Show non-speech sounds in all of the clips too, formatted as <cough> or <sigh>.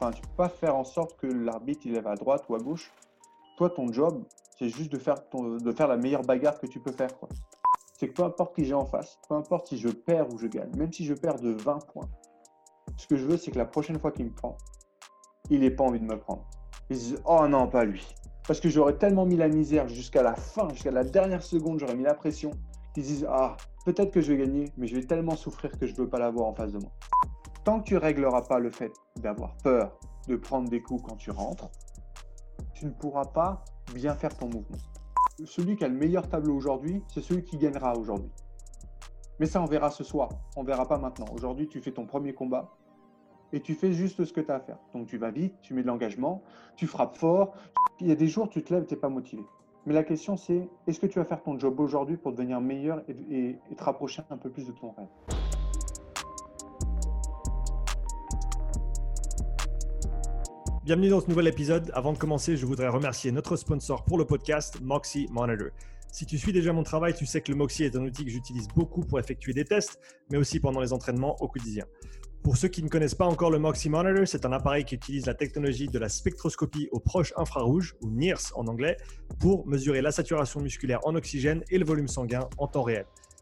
Enfin, tu peux pas faire en sorte que l'arbitre il va à droite ou à gauche. Toi, ton job, c'est juste de faire, la meilleure bagarre que tu peux faire. C'est que peu importe qui j'ai en face, peu importe si je perds ou je gagne, même si je perds de 20 points, ce que je veux, c'est que la prochaine fois qu'il me prend, il n'ait pas envie de me prendre. Il se oh non, pas lui. Parce que j'aurais tellement mis la misère jusqu'à la fin, jusqu'à la dernière seconde, j'aurais mis la pression. Ils disent, ah, peut-être que je vais gagner, mais je vais tellement souffrir que je ne veux pas l'avoir en face de moi. Tant que tu régleras pas le fait d'avoir peur de prendre des coups quand tu rentres, tu ne pourras pas bien faire ton mouvement. Celui qui a le meilleur tableau aujourd'hui, c'est celui qui gagnera aujourd'hui. Mais ça, on verra ce soir. On verra pas maintenant. Aujourd'hui, tu fais ton premier combat et tu fais juste ce que tu as à faire. Donc, tu vas vite, tu mets de l'engagement, tu frappes fort. Il y a des jours, tu te lèves, tu n'es pas motivé. Mais la question, c'est est-ce que tu vas faire ton job aujourd'hui pour devenir meilleur et, et te rapprocher un peu plus de ton rêve? Bienvenue dans ce nouvel épisode. Avant de commencer, je voudrais remercier notre sponsor pour le podcast, Moxie Monitor. Si tu suis déjà mon travail, tu sais que le Moxie est un outil que j'utilise beaucoup pour effectuer des tests, mais aussi pendant les entraînements au quotidien. Pour ceux qui ne connaissent pas encore le Moxie Monitor, c'est un appareil qui utilise la technologie de la spectroscopie au proche infrarouge, ou NIRS en anglais, pour mesurer la saturation musculaire en oxygène et le volume sanguin en temps réel.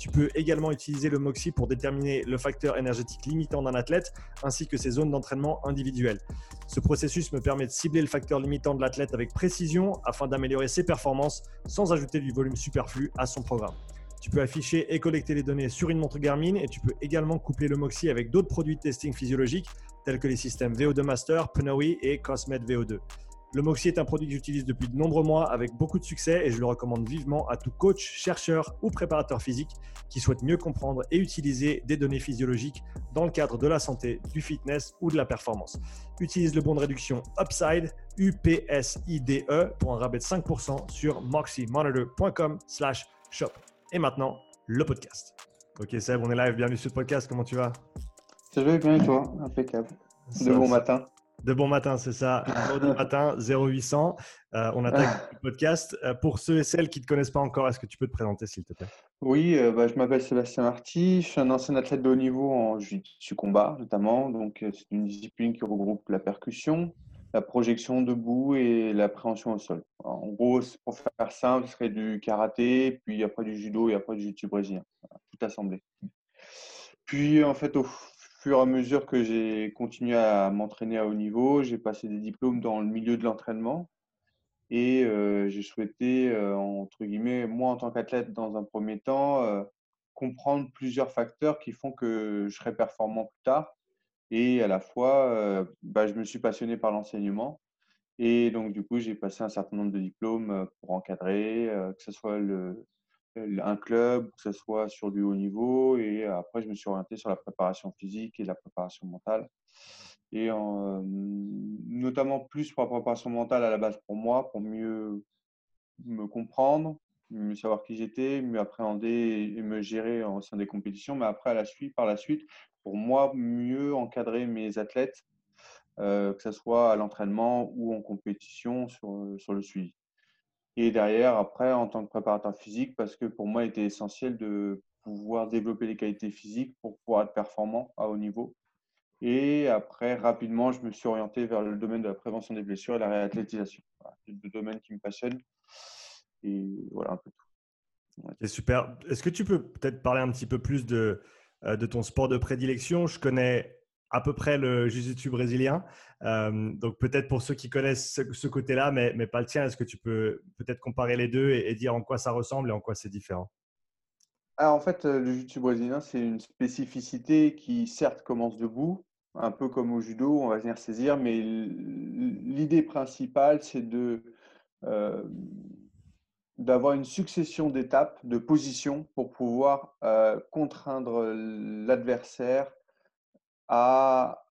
Tu peux également utiliser le Moxie pour déterminer le facteur énergétique limitant d'un athlète ainsi que ses zones d'entraînement individuelles. Ce processus me permet de cibler le facteur limitant de l'athlète avec précision afin d'améliorer ses performances sans ajouter du volume superflu à son programme. Tu peux afficher et collecter les données sur une montre Garmin et tu peux également coupler le Moxie avec d'autres produits de testing physiologique tels que les systèmes VO2 Master, Pnoe et Cosmed VO2. Le Moxie est un produit que j'utilise depuis de nombreux mois avec beaucoup de succès et je le recommande vivement à tout coach, chercheur ou préparateur physique qui souhaite mieux comprendre et utiliser des données physiologiques dans le cadre de la santé, du fitness ou de la performance. Utilise le bon de réduction Upside, UPSIDE pour un rabais de 5% sur moxiemonitor.com slash shop. Et maintenant, le podcast. Ok Seb, on est live, bienvenue sur le podcast, comment tu vas? Ça va bien et toi? Impeccable. De bon matin. De bon matin, c'est ça. Bon <laughs> matin, 0800. Euh, on attaque le <laughs> podcast. Euh, pour ceux et celles qui ne te connaissent pas encore, est-ce que tu peux te présenter, s'il te plaît? Oui, euh, bah, je m'appelle Sébastien Marty. Je suis un ancien athlète de haut niveau en jiu combat, notamment. Donc, c'est une discipline qui regroupe la percussion, la projection debout et l'appréhension au sol. en gros, pour faire simple, ce serait du karaté, puis après du judo et après du jiu brésilien. tout assemblé. Puis, en fait, au fur et à mesure que j'ai continué à m'entraîner à haut niveau, j'ai passé des diplômes dans le milieu de l'entraînement et euh, j'ai souhaité, euh, entre guillemets, moi en tant qu'athlète, dans un premier temps, euh, comprendre plusieurs facteurs qui font que je serai performant plus tard. Et à la fois, bah, je me suis passionné par l'enseignement. Et donc, du coup, j'ai passé un certain nombre de diplômes pour encadrer, que ce soit le, un club, que ce soit sur du haut niveau. Et après, je me suis orienté sur la préparation physique et la préparation mentale. Et en, notamment plus pour la préparation mentale à la base pour moi, pour mieux me comprendre, mieux savoir qui j'étais, mieux appréhender et me gérer en sein des compétitions. Mais après, à la suite, par la suite, pour moi, mieux encadrer mes athlètes, euh, que ce soit à l'entraînement ou en compétition sur, sur le suivi. Et derrière, après, en tant que préparateur physique, parce que pour moi, il était essentiel de pouvoir développer les qualités physiques pour pouvoir être performant à haut niveau. Et après, rapidement, je me suis orienté vers le domaine de la prévention des blessures et la réathlétisation. c'est deux domaines qui me passionnent. Et voilà un peu tout. C'est super. Est-ce que tu peux peut-être parler un petit peu plus de, euh, de ton sport de prédilection? Je connais à peu près le jiu-jitsu brésilien. Euh, donc peut-être pour ceux qui connaissent ce, côté-là, mais, mais, pas le tien, est-ce que tu peux peut-être comparer les deux et, dire en quoi ça ressemble et en quoi c'est différent? Alors en fait, euh, le jiu-jitsu brésilien, c'est une spécificité qui certes commence debout, un peu comme au judo, on va venir saisir, mais l'idée principale, c'est de euh, d'avoir une succession d'étapes, de positions pour pouvoir contraindre l'adversaire à,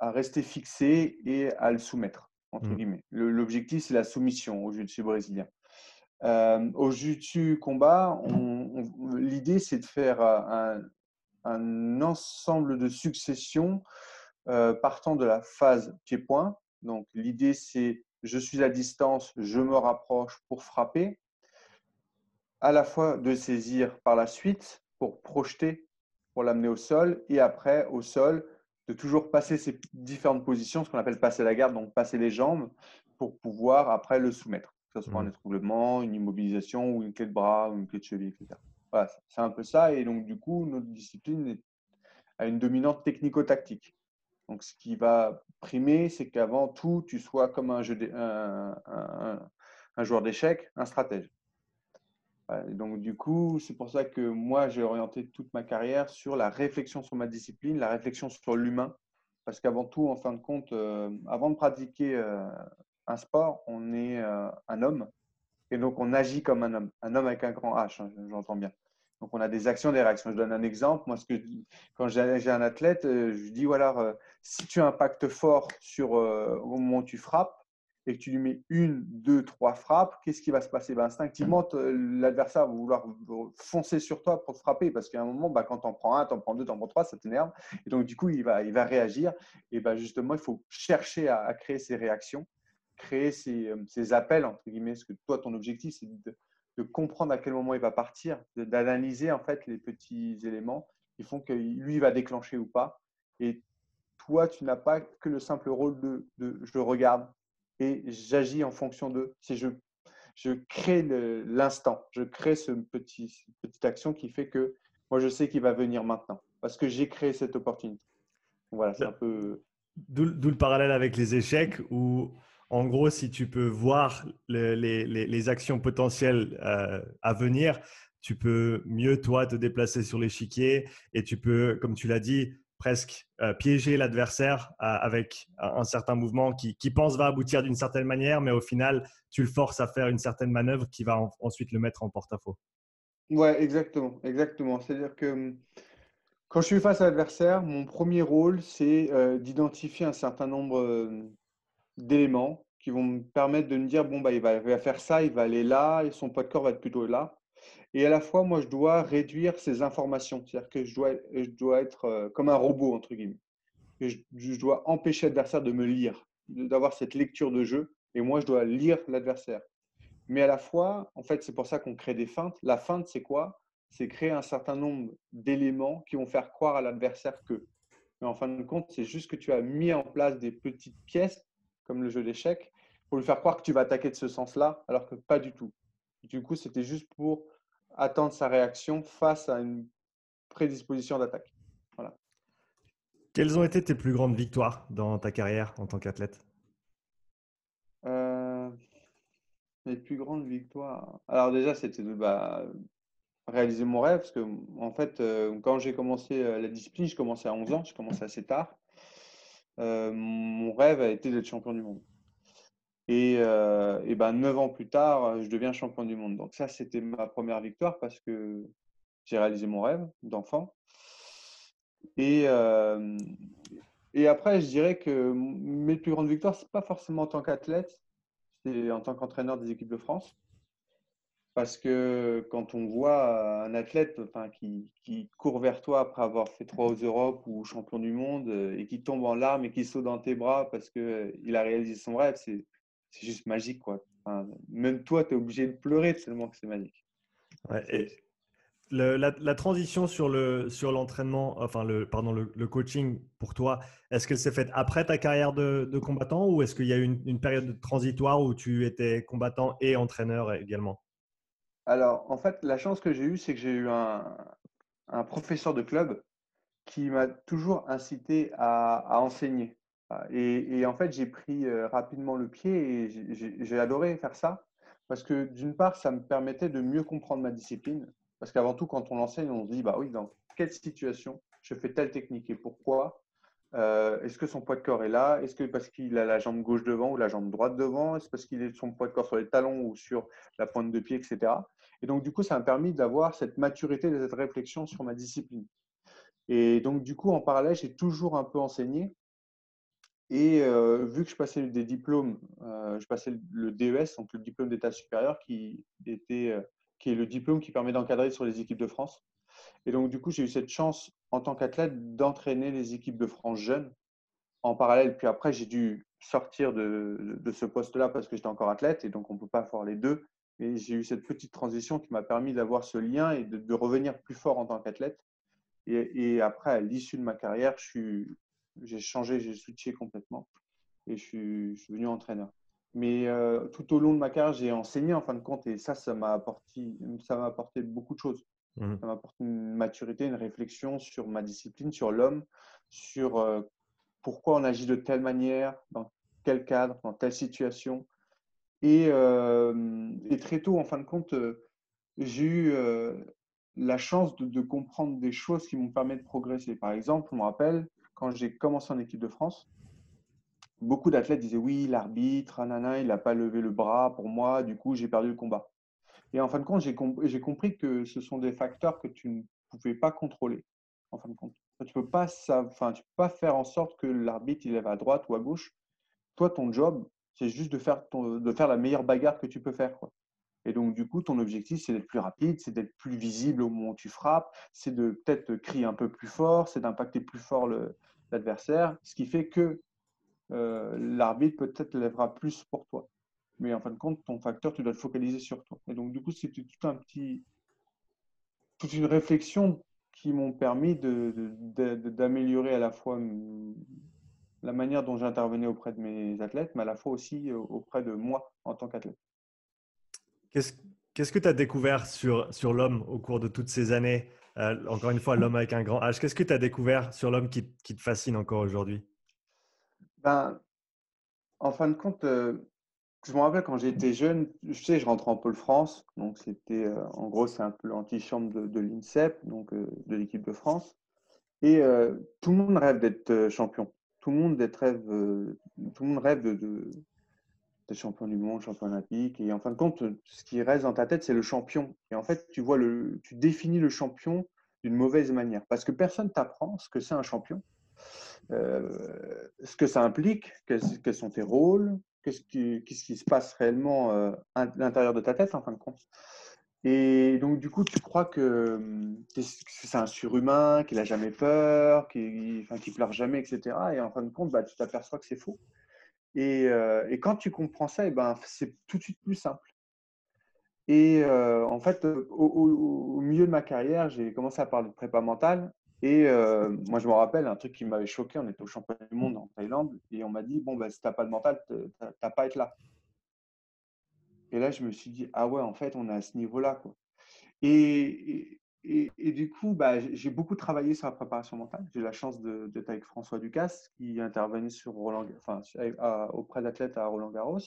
rester fixé et à le soumettre. entre Mm. guillemets. Le- L'objectif, c'est la soumission au jiu-jitsu brésilien. Euh, au jiu-jitsu combat, on- on- l'idée, c'est de faire euh, un, un ensemble de successions euh, partant de la phase pied-point. Donc, l'idée, c'est je suis à distance, je me rapproche pour frapper, à la fois de saisir par la suite pour projeter, pour l'amener au sol, et après, au sol, de toujours passer ces différentes positions, ce qu'on appelle passer la garde, donc passer les jambes, pour pouvoir après le soumettre, que ce soit un Mhm. étranglement, une immobilisation, ou une clé de bras, ou une clé de cheville, etc. Voilà, c'est un peu ça. Et donc, du coup, notre discipline a une dominante technico-tactique. Donc, ce qui va primer, c'est qu'avant tout, tu sois comme un, jeu d'é- un- un- un joueur d'échecs, un stratège. Et donc, du coup, c'est pour ça que moi, j'ai orienté toute ma carrière sur la réflexion sur ma discipline, la réflexion sur l'humain. Parce qu'avant tout, en fin de compte, euh, avant de pratiquer euh, un sport, on est euh, un homme. Et donc, on agit comme un homme. Un homme avec un grand H, hein, j'entends bien. Donc, on a des actions, des réactions. Je donne un exemple. Moi, ce que, quand j'ai un athlète, euh, je dis voilà, euh, si tu impactes fort sur, euh, au moment où tu frappes, et que tu lui mets une, deux, trois frappes, qu'est-ce qui va se passer? Ben, Instinctivement, l'adversaire va vouloir foncer sur toi pour te frapper parce qu'à un moment, bah, quand tu en prends un, tu en prends deux, tu en prends trois, ça t'énerve. Et donc, du coup, il va, il va réagir. Et ben, justement, il faut chercher à, créer ces réactions, créer ces, euh, ces appels, entre guillemets, parce que toi, ton objectif, c'est de, comprendre à quel moment il va partir, d'analyser en fait les petits éléments qui font que lui va déclencher ou pas. Et toi, tu n'as pas que le simple rôle de, de je regarde et j'agis en fonction de. C'est je, je crée l'instant, je crée ce petit, cette petite action qui fait que moi je sais qu'il va venir maintenant parce que j'ai créé cette opportunité. Voilà, c'est un peu. D'où d'où le parallèle avec les échecs où, en gros, si tu peux voir le- les, les- les actions potentielles euh, à venir, tu peux mieux, toi, te déplacer sur l'échiquier et tu peux, comme tu l'as dit, presque euh, piéger l'adversaire euh, avec un, certain mouvement qui, qui pense va aboutir d'une certaine manière, mais au final, tu le forces à faire une certaine manœuvre qui va en- ensuite le mettre en porte-à-faux. Ouais, exactement, exactement. C'est-à-dire que hum, quand je suis face à l'adversaire, mon premier rôle, c'est euh, d'identifier un certain nombre euh, d'éléments qui vont me permettre de me dire, bon, bah, il va, il va faire ça, il va aller là, et son poids de corps va être plutôt là. Et à la fois, moi, je dois réduire ces informations. C'est-à-dire que je dois, être euh, comme un robot, entre guillemets. Et je, dois empêcher l'adversaire de me lire, d'avoir cette lecture de jeu. Et moi, je dois lire l'adversaire. Mais à la fois, en fait, c'est pour ça qu'on crée des feintes. La feinte, c'est quoi? C'est créer un certain nombre d'éléments qui vont faire croire à l'adversaire que. Mais en fin de compte, c'est juste que tu as mis en place des petites pièces, comme le jeu d'échecs, pour lui faire croire que tu vas attaquer de ce sens-là, alors que pas du tout. Du coup, c'était juste pour attendre sa réaction face à une prédisposition d'attaque. Quelles ont été tes plus grandes victoires dans ta carrière en tant qu'athlète? Euh, les plus grandes victoires. Alors déjà, c'était de bah, réaliser mon rêve, parce que en fait, euh, quand j'ai commencé euh, la discipline, je commençais à 11 ans, je commençais assez tard. Euh, mon rêve a été d'être champion du monde. Et, euh, et ben, 9 ans plus tard, je deviens champion du monde. Donc ça, c'était ma première victoire parce que j'ai réalisé mon rêve d'enfant. Et, euh, et après, je dirais que mes plus grandes victoires, ce n'est pas forcément en tant qu'athlète, c'est en tant qu'entraîneur des équipes de France. Parce que quand on voit un athlète enfin, qui, qui court vers toi après avoir fait trois aux Europes ou champion du monde euh, et qui tombe en larmes et qui saute dans tes bras parce qu'il a réalisé son rêve, c'est c'est juste magique. Quoi. Enfin, même toi, tu es obligé de pleurer tellement que c'est magique. Ouais, et le- la, la transition sur le sur l'entraînement, enfin le pardon le, le coaching pour toi, est-ce qu'elle s'est faite après ta carrière de, de combattant ou est-ce qu'il y a eu une, une période transitoire où tu étais combattant et entraîneur également? Alors, en fait, la chance que j'ai eue, c'est que j'ai eu un, un professeur de club qui m'a toujours incité à, à enseigner. Et, en fait, j'ai pris euh, rapidement le pied et j'ai adoré faire ça parce que d'une part, ça me permettait de mieux comprendre ma discipline. Parce qu'avant tout, quand on enseigne, on se dit, bah oui, dans quelle situation je fais telle technique et pourquoi Euh, Est-ce que son poids de corps est là? Est-ce que parce qu'il a la jambe gauche devant ou la jambe droite devant? Est-ce parce qu'il a son poids de corps sur les talons ou sur la pointe de pied, etc. Et donc, du coup, ça m'a permis d'avoir cette maturité, cette réflexion sur ma discipline. Et donc, du coup, en parallèle, j'ai toujours un peu enseigné. Et vu que je passais des diplômes, je passais le DES, donc le diplôme d'état supérieur, qui, était, qui est le diplôme qui permet d'encadrer sur les équipes de France. Et donc, du coup, j'ai eu cette chance en tant qu'athlète d'entraîner les équipes de France jeunes en parallèle. Puis après, j'ai dû sortir de, de ce poste-là parce que j'étais encore athlète et donc on ne peut pas faire les deux. Et j'ai eu cette petite transition qui m'a permis d'avoir ce lien et de, revenir plus fort en tant qu'athlète. Et, après, à l'issue de ma carrière, j'ai changé, j'ai switché complètement et je suis, je suis devenu entraîneur. Mais euh, tout au long de ma carrière, j'ai enseigné en fin de compte et ça, ça m'a apporté, ça m'a apporté beaucoup de choses. Mmh. Ça m'a apporté une maturité, une réflexion sur ma discipline, sur l'homme, sur euh, pourquoi on agit de telle manière, dans quel cadre, dans telle situation. Et, euh, et très tôt, en fin de compte, j'ai eu la chance de, de, comprendre des choses qui m'ont permis de progresser. Par exemple, je me rappelle, quand j'ai commencé en équipe de France, beaucoup d'athlètes disaient oui, l'arbitre, il n'a pas levé le bras pour moi, du coup j'ai perdu le combat. Et en fin de compte, j'ai compris que ce sont des facteurs que tu ne pouvais pas contrôler. En fin de compte, tu ne peux, peux pas faire en sorte que l'arbitre lève à droite ou à gauche. Toi, ton job, c'est juste de faire, de faire la meilleure bagarre que tu peux faire. Et donc, du coup, ton objectif, c'est d'être plus rapide, c'est d'être plus visible au moment où tu frappes, c'est de peut-être crier un peu plus fort, c'est d'impacter plus fort l'adversaire, ce qui fait que euh, l'arbitre peut-être lèvera plus pour toi. Mais en fin de compte, ton facteur, tu dois te focaliser sur toi. Et donc, du coup, c'est tout un petit, toute une réflexion qui m'ont permis d'améliorer à la fois la manière dont j'intervenais auprès de mes athlètes, mais à la fois aussi euh, auprès de moi en tant qu'athlète. Qu'est-ce que tu as découvert sur, sur l'homme au cours de toutes ces années euh, Encore une fois, l'homme avec un grand H. Qu'est-ce que tu as découvert sur l'homme qui, qui, te fascine encore aujourd'hui? Ben, en fin de compte, euh, je me rappelle quand j'étais jeune, je sais, je rentrais en Pôle France, donc c'était, euh, en gros, c'est un peu l'antichambre de, l'INSEP, donc de l'équipe de France. Et tout le monde rêve d'être champion. Tout le monde rêve, tout le monde rêve de, champion du monde, champion olympique. Et en fin de compte, ce qui reste dans ta tête, c'est le champion. Et en fait, tu vois le, tu définis le champion d'une mauvaise manière, parce que personne t'apprend ce que c'est un champion. Euh, ce que ça implique, quels, sont tes rôles, qu'est-ce qui, se passe réellement euh, à l'intérieur de ta tête en fin de compte. Et donc, du coup, tu crois que, c'est un surhumain, qu'il n'a jamais peur, qu'il enfin, pleure jamais, etc. Et en fin de compte, bah, tu t'aperçois que c'est faux. Et, euh, et, quand tu comprends ça, et ben, c'est tout de suite plus simple. Et en fait, au, au, milieu de ma carrière, j'ai commencé à parler de prépa mentale. Et euh, moi, je me rappelle un truc qui m'avait choqué. On était au championnat du monde en Thaïlande et on m'a dit Bon, bah, si tu n'as pas de mental, tu n'as pas à être là. Et là, je me suis dit Ah ouais, en fait, on est à ce niveau-là. Quoi. Et, et, du coup, bah, j'ai beaucoup travaillé sur la préparation mentale. J'ai la chance d'être avec François Ducasse qui intervenait auprès d'athlètes à Roland Garros.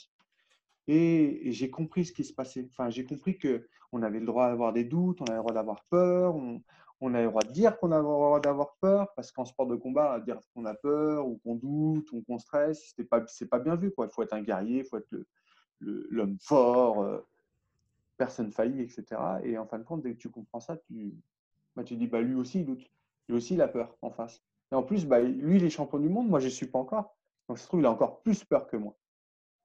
Et, j'ai compris ce qui se passait. Enfin, j'ai compris qu'on avait le droit d'avoir des doutes, on avait le droit d'avoir peur, on, on a le droit de dire qu'on a le droit d'avoir peur, parce qu'en sport de combat, dire qu'on a peur ou qu'on doute ou qu'on stresse, c'est pas, pas bien vu. Il faut être un guerrier, il faut être l'homme fort, euh, personne faillit, etc. Et en fin de compte, dès que tu comprends ça, tu, bah, tu dis, bah, lui aussi, il doute. Lui aussi, il a peur en face. Et en plus, bah, lui, il est champion du monde, moi, je ne suis pas encore. Donc, ça trouve, il a encore plus peur que moi.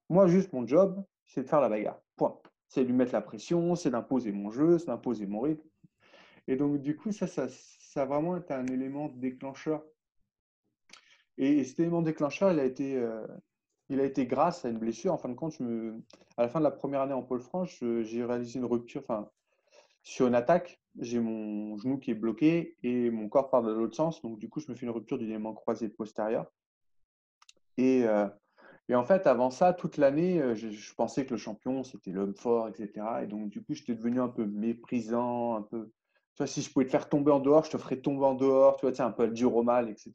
Moi, juste, mon job, c'est de faire la bagarre. Point. C'est de lui mettre la pression, c'est d'imposer mon jeu, c'est d'imposer mon rythme. Et donc, du coup, ça, ça, ça a vraiment été un élément déclencheur. Et, cet élément déclencheur, il a, été, euh, il a été grâce à une blessure. En fin de compte, à la fin de la première année en pôle France, j'ai réalisé une rupture. Enfin, sur une attaque, j'ai mon genou qui est bloqué et mon corps part de l'autre sens. Donc, du coup, je me fais une rupture du ligament croisé postérieur. Et, euh, et en fait, avant ça, toute l'année, euh, je, pensais que le champion, c'était l'homme fort, etc. Et donc, du coup, j'étais devenu un peu méprisant, un peu tu vois, si je pouvais te faire tomber en dehors, je te ferais tomber en dehors, tu vois, tu un peu dur au mal, etc.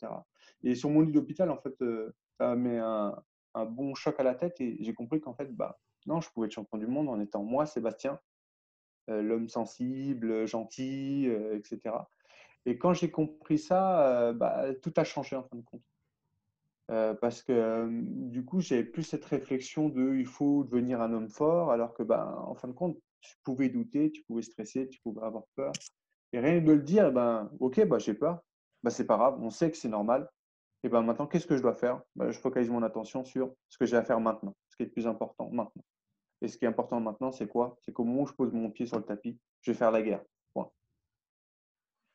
Et sur mon lit d'hôpital, en fait, euh, ça mis un, un, bon choc à la tête et j'ai compris qu'en fait, bah, non, je pouvais être champion du monde en étant moi, Sébastien, euh, l'homme sensible, gentil, euh, etc. Et quand j'ai compris ça, bah, tout a changé en fin de compte. parce que du coup, j'avais plus cette réflexion de il faut devenir un homme fort, alors que, bah, en fin de compte, tu pouvais douter, tu pouvais stresser, tu pouvais avoir peur. Et rien de le dire, ben, ok, bah, j'ai peur. Bah, c'est pas grave, on sait que c'est normal. Et ben maintenant, qu'est-ce que je dois faire? Ben, Je focalise mon attention sur ce que j'ai à faire maintenant, ce qui est le plus important maintenant. Et ce qui est important maintenant, c'est quoi? C'est qu'au moment où je pose mon pied sur le tapis, je vais faire la guerre.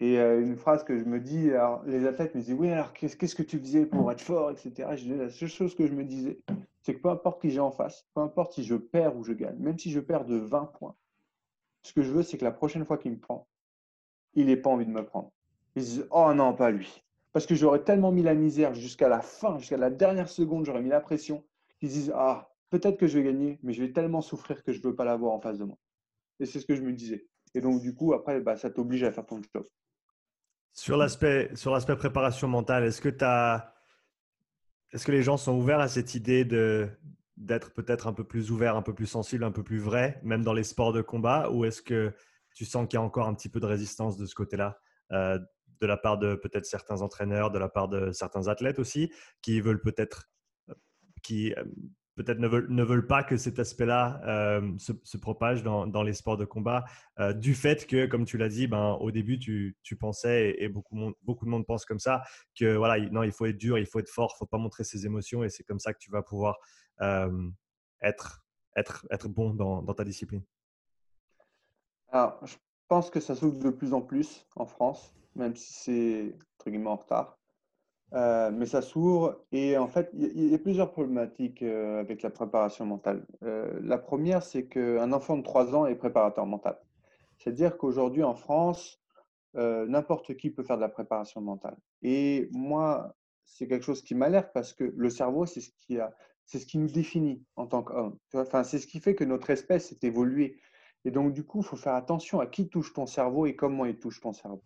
Et euh, une phrase que je me dis, les athlètes me disent Oui, alors qu'est-ce que tu faisais pour être fort, etc. Je dis, la seule chose que je me disais, c'est que peu importe qui j'ai en face, peu importe si je perds ou je gagne, même si je perds de 20 points, ce que je veux, c'est que la prochaine fois qu'il me prend, il n'ait pas envie de me prendre. Ils se disent Oh non, pas lui. Parce que j'aurais tellement mis la misère jusqu'à la fin, jusqu'à la dernière seconde, j'aurais mis la pression, qu'ils disent Ah, peut-être que je vais gagner, mais je vais tellement souffrir que je ne veux pas l'avoir en face de moi. Et c'est ce que je me disais. Et donc, du coup, après, bah, ça t'oblige à faire ton job. Sur l'aspect, sur l'aspect préparation mentale, est-ce que, est-ce que les gens sont ouverts à cette idée de, d'être peut-être un peu plus ouvert, un peu plus sensible, un peu plus vrai, même dans les sports de combat Ou est-ce que tu sens qu'il y a encore un petit peu de résistance de ce côté-là, euh, de la part de peut-être certains entraîneurs, de la part de certains athlètes aussi, qui veulent peut-être, qui euh, peut-être ne veulent, pas que cet aspect-là euh, se, propage dans, dans, les sports de combat, euh, du fait que, comme tu l'as dit, ben, au début, tu, tu pensais, et, beaucoup, beaucoup de monde pense comme ça, que voilà, non, il faut être dur, il faut être fort, il ne faut pas montrer ses émotions, et c'est comme ça que tu vas pouvoir euh, être, être, être bon dans, dans ta discipline. Alors, je pense que ça s'ouvre de plus en plus en France, même si c'est, entre guillemets, en retard. Euh, mais ça s'ouvre et en fait, il y, a plusieurs problématiques euh, avec la préparation mentale. Euh, la première, c'est qu'un enfant de 3 ans est préparateur mental. C'est-à-dire qu'aujourd'hui en France, n'importe qui peut faire de la préparation mentale. Et moi, c'est quelque chose qui m'alerte parce que le cerveau, c'est ce qui a, c'est ce qui nous définit en tant qu'homme. Enfin, c'est ce qui fait que notre espèce est évoluée. Et donc, du coup, il faut faire attention à qui touche ton cerveau et comment il touche ton cerveau.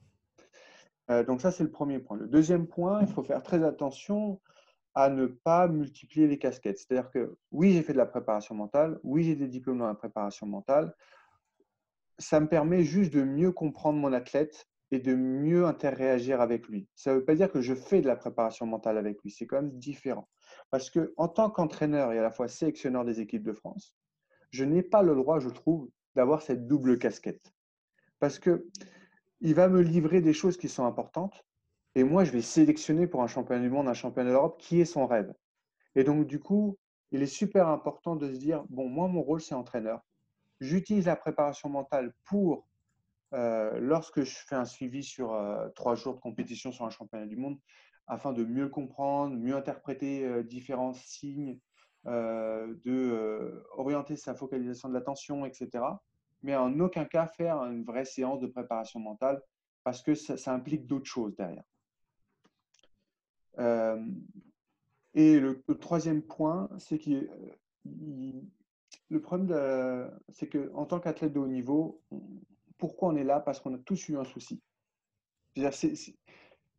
Euh, donc ça, c'est le premier point. Le deuxième point, il faut faire très attention à ne pas multiplier les casquettes. C'est-à-dire que oui, j'ai fait de la préparation mentale, oui, j'ai des diplômes dans la préparation mentale. Ça me permet juste de mieux comprendre mon athlète et de mieux interréagir avec lui. Ça ne veut pas dire que je fais de la préparation mentale avec lui, c'est quand même différent. Parce que en tant qu'entraîneur et à la fois sélectionneur des équipes de France, je n'ai pas le droit, je trouve, d'avoir cette double casquette. Parce que il va me livrer des choses qui sont importantes. Et moi, je vais sélectionner pour un championnat du monde, un championnat d'Europe qui est son rêve. Et donc, du coup, il est super important de se dire, bon, moi, mon rôle, c'est entraîneur. J'utilise la préparation mentale pour, euh, lorsque je fais un suivi sur euh, trois jours de compétition sur un championnat du monde, afin de mieux comprendre, mieux interpréter euh, différents signes, de orienter sa focalisation de l'attention, etc mais en aucun cas faire une vraie séance de préparation mentale parce que ça, implique d'autres choses derrière. Euh, et le, troisième point, c'est que le problème, c'est qu'en tant qu'athlète de haut niveau, pourquoi on est là? Parce qu'on a tous eu un souci.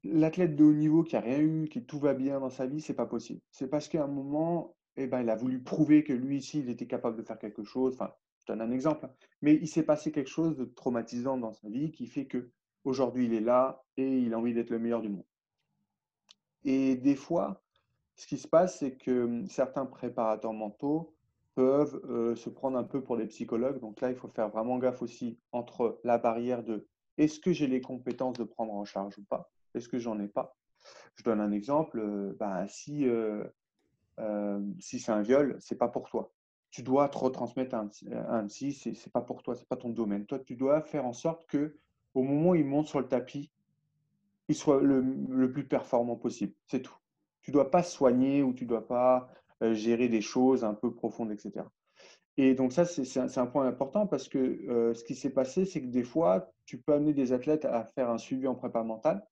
L'athlète de haut niveau qui a rien eu, qui tout va bien dans sa vie, c'est pas possible. C'est parce qu'à un moment, eh ben, il a voulu prouver que lui ici, il était capable de faire quelque chose. Enfin, donne un exemple. Mais il s'est passé quelque chose de traumatisant dans sa vie qui fait que aujourd'hui il est là et il a envie d'être le meilleur du monde. Et des fois, ce qui se passe, c'est que hum, certains préparateurs mentaux peuvent euh, se prendre un peu pour les psychologues. Donc là, il faut faire vraiment gaffe aussi entre la barrière de est-ce que j'ai les compétences de prendre en charge ou pas? Est-ce que j'en ai pas? Je donne un exemple. Ben, si euh, si c'est un viol, c'est pas pour toi tu dois te retransmettre à un, psy, ce n'est pas pour toi, ce n'est pas ton domaine. Toi, tu dois faire en sorte que au moment où il monte sur le tapis, il soit le, plus performant possible. C'est tout. Tu ne dois pas soigner ou tu ne dois pas euh, gérer des choses un peu profondes, etc. Et donc ça, c'est un, point important parce que euh, ce qui s'est passé, c'est que des fois, tu peux amener des athlètes à faire un suivi en prépa mentale.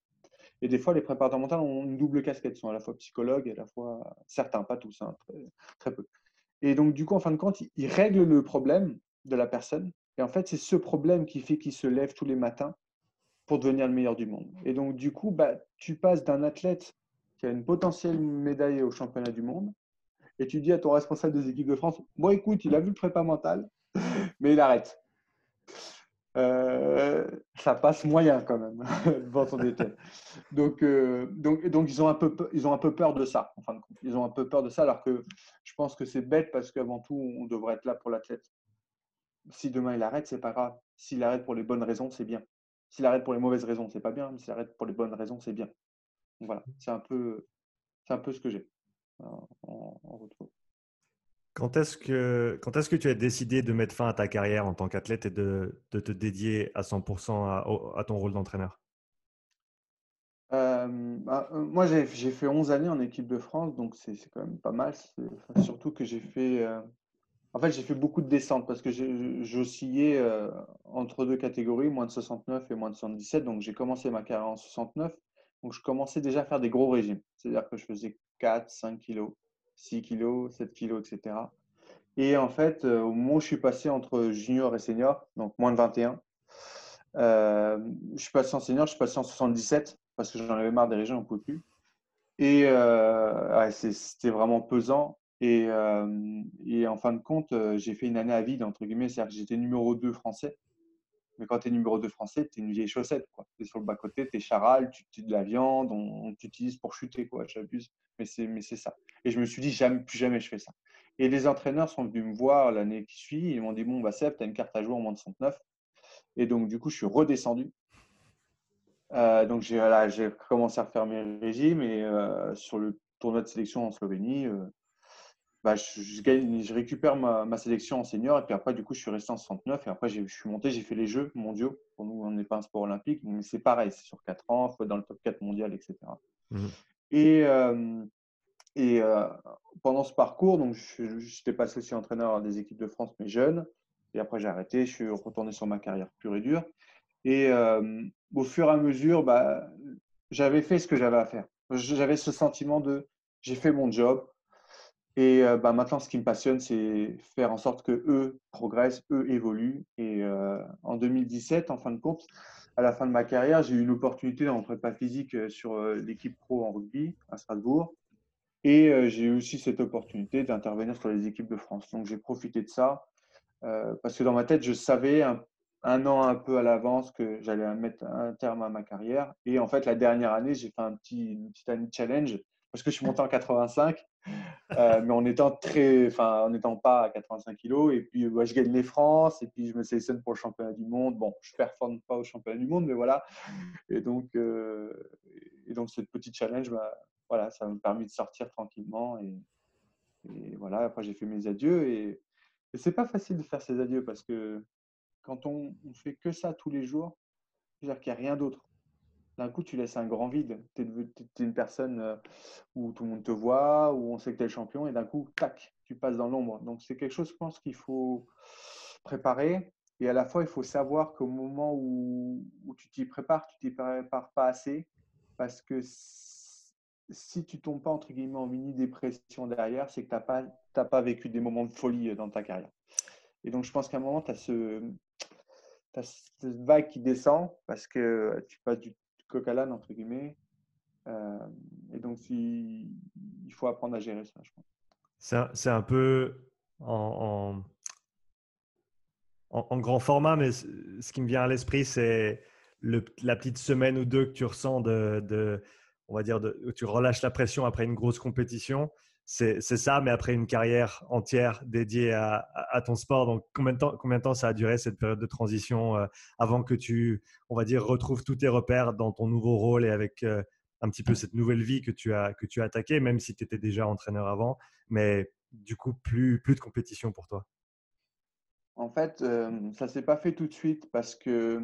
Et des fois, les préparateurs mentaux ont une double casquette. Ils sont à la fois psychologues et à la fois, certains, pas tous, hein, très, peu. Et donc, du coup, en fin de compte, il, règle le problème de la personne. Et en fait, c'est ce problème qui fait qu'il se lève tous les matins pour devenir le meilleur du monde. Et donc, du coup, bah, tu passes d'un athlète qui a une potentielle médaille au championnat du monde et tu dis à ton responsable des équipes de France Bon, écoute, il a vu le prépa mental, <laughs> mais il arrête. Euh, ça passe moyen quand même <laughs> devant ton détail. Donc, euh, donc, donc ils, ont un peu, ils ont un peu peur de ça, en. Ils ont un peu peur de ça, alors que je pense que c'est bête parce qu'avant tout, on devrait être là pour l'athlète. Si demain il arrête, c'est pas grave. S'il arrête pour les bonnes raisons, c'est bien. S'il arrête pour les mauvaises raisons, c'est pas bien. Mais s'il arrête pour les bonnes raisons, c'est bien. voilà, c'est un peu un peu ce que j'ai en, retour. Quand est-ce que, quand est-ce que tu as décidé de mettre fin à ta carrière en tant qu'athlète et de, de, te dédier à 100% à, à ton rôle d'entraîneur? Euh, bah, euh, moi, j'ai fait 11 années en équipe de France, donc c'est quand même pas mal. surtout que j'ai fait, euh, en fait, j'ai fait beaucoup de descentes parce que j'oscillais entre deux catégories, moins de 69 et moins de 77. Donc, j'ai commencé ma carrière en 69. Donc, je commençais déjà à faire des gros régimes. C'est-à-dire que je faisais 4, 5 kilos, 6 kilos, 7 kilos, etc. Et en fait, au moment où je suis passé entre junior et senior, donc moins de 21, je suis passé en senior, je suis passé en 77 parce que j'en avais marre des régions, on ne plus. Et euh, c'était vraiment pesant. Et, euh, et, en fin de compte, euh, j'ai fait une année à vide, entre guillemets. C'est-à-dire que j'étais numéro 2 français. Mais quand tu es numéro 2 français, tu es une vieille chaussette. Tu es sur le bas-côté, tu es charal, tu tues de la viande, on, t'utilise pour chuter. quoi. J'abuse. Mais c'est ça. Et je me suis dit, jamais, plus jamais je fais ça. Et les entraîneurs sont venus me voir l'année qui suit. Ils m'ont dit, bon, bah, Seb, tu as une carte à jouer en moins de 69. Et donc, du coup, je suis redescendu. Euh, donc j'ai commencé à faire mes régimes et euh, sur le tournoi de sélection en Slovénie, euh, bah, je, gagne, je, récupère ma, sélection en senior et puis après du coup je suis resté en 69 et après je suis monté, j'ai fait les Jeux mondiaux. Pour nous on n'est pas un sport olympique mais c'est pareil, c'est sur 4 ans, il faut être dans le top 4 mondial, etc. Et, mmh. et pendant ce parcours, donc j'étais passé aussi entraîneur des équipes de France mais jeunes et après j'ai arrêté, je suis retourné sur ma carrière pure et dure. Et au fur et à mesure, bah, j'avais fait ce que j'avais à faire. J'avais ce sentiment de j'ai fait mon job. Et bah, maintenant, ce qui me passionne, c'est faire en sorte que eux progressent, eux évoluent. Et en 2017, en fin de compte, à la fin de ma carrière, j'ai eu une opportunité en prépa physique sur l'équipe pro en rugby à Strasbourg. Et j'ai eu aussi cette opportunité d'intervenir sur les équipes de France. Donc j'ai profité de ça parce que dans ma tête, je savais un un an un peu à l'avance que j'allais mettre un terme à ma carrière. Et en fait, la dernière année, j'ai fait un petit, une petite année challenge parce que je suis monté en 85, euh, mais en étant très, en n'étant pas à 85 kilos. Et puis, je gagne les France et puis je me sélectionne pour le championnat du monde. Bon, je performe pas au championnat du monde, mais voilà. Et donc, euh, et donc cette petite challenge, voilà, ça m'a permis de sortir tranquillement. Et, voilà, après, j'ai fait mes adieux. Et, et c'est pas facile de faire ces adieux parce que quand on ne fait que ça tous les jours, c'est-à-dire qu'il n'y a rien d'autre. D'un coup, tu laisses un grand vide. Tu es, une personne euh, où tout le monde te voit, où on sait que tu es le champion, et d'un coup, tac, tu passes dans l'ombre. Donc, c'est quelque chose, je pense, qu'il faut préparer. Et à la fois, il faut savoir qu'au moment où, tu t'y prépares, tu t'y prépares pas assez. Parce que si tu tombes pas, entre guillemets, en mini-dépression derrière, c'est que tu n'as pas, pas vécu des moments de folie dans ta carrière. Et donc, je pense qu'à un moment, tu as ce, cette vague qui descend parce que tu passes du coq à entre guillemets. Euh, et donc, il faut apprendre à gérer ça, je pense. C'est un, peu en, grand format, mais ce qui me vient à l'esprit, c'est la petite semaine ou deux que tu ressens de, de on va dire, de, où tu relâches la pression après une grosse compétition c'est ça, mais après une carrière entière dédiée à, ton sport. Donc, combien de, temps, combien de temps ça a duré cette période de transition euh, avant que tu, on va dire, retrouves tous tes repères dans ton nouveau rôle et avec euh, un petit peu cette nouvelle vie que tu as, que tu as attaquée, même si tu étais déjà entraîneur avant, mais du coup, plus, plus de compétition pour toi? En fait, euh, ça ne s'est pas fait tout de suite parce que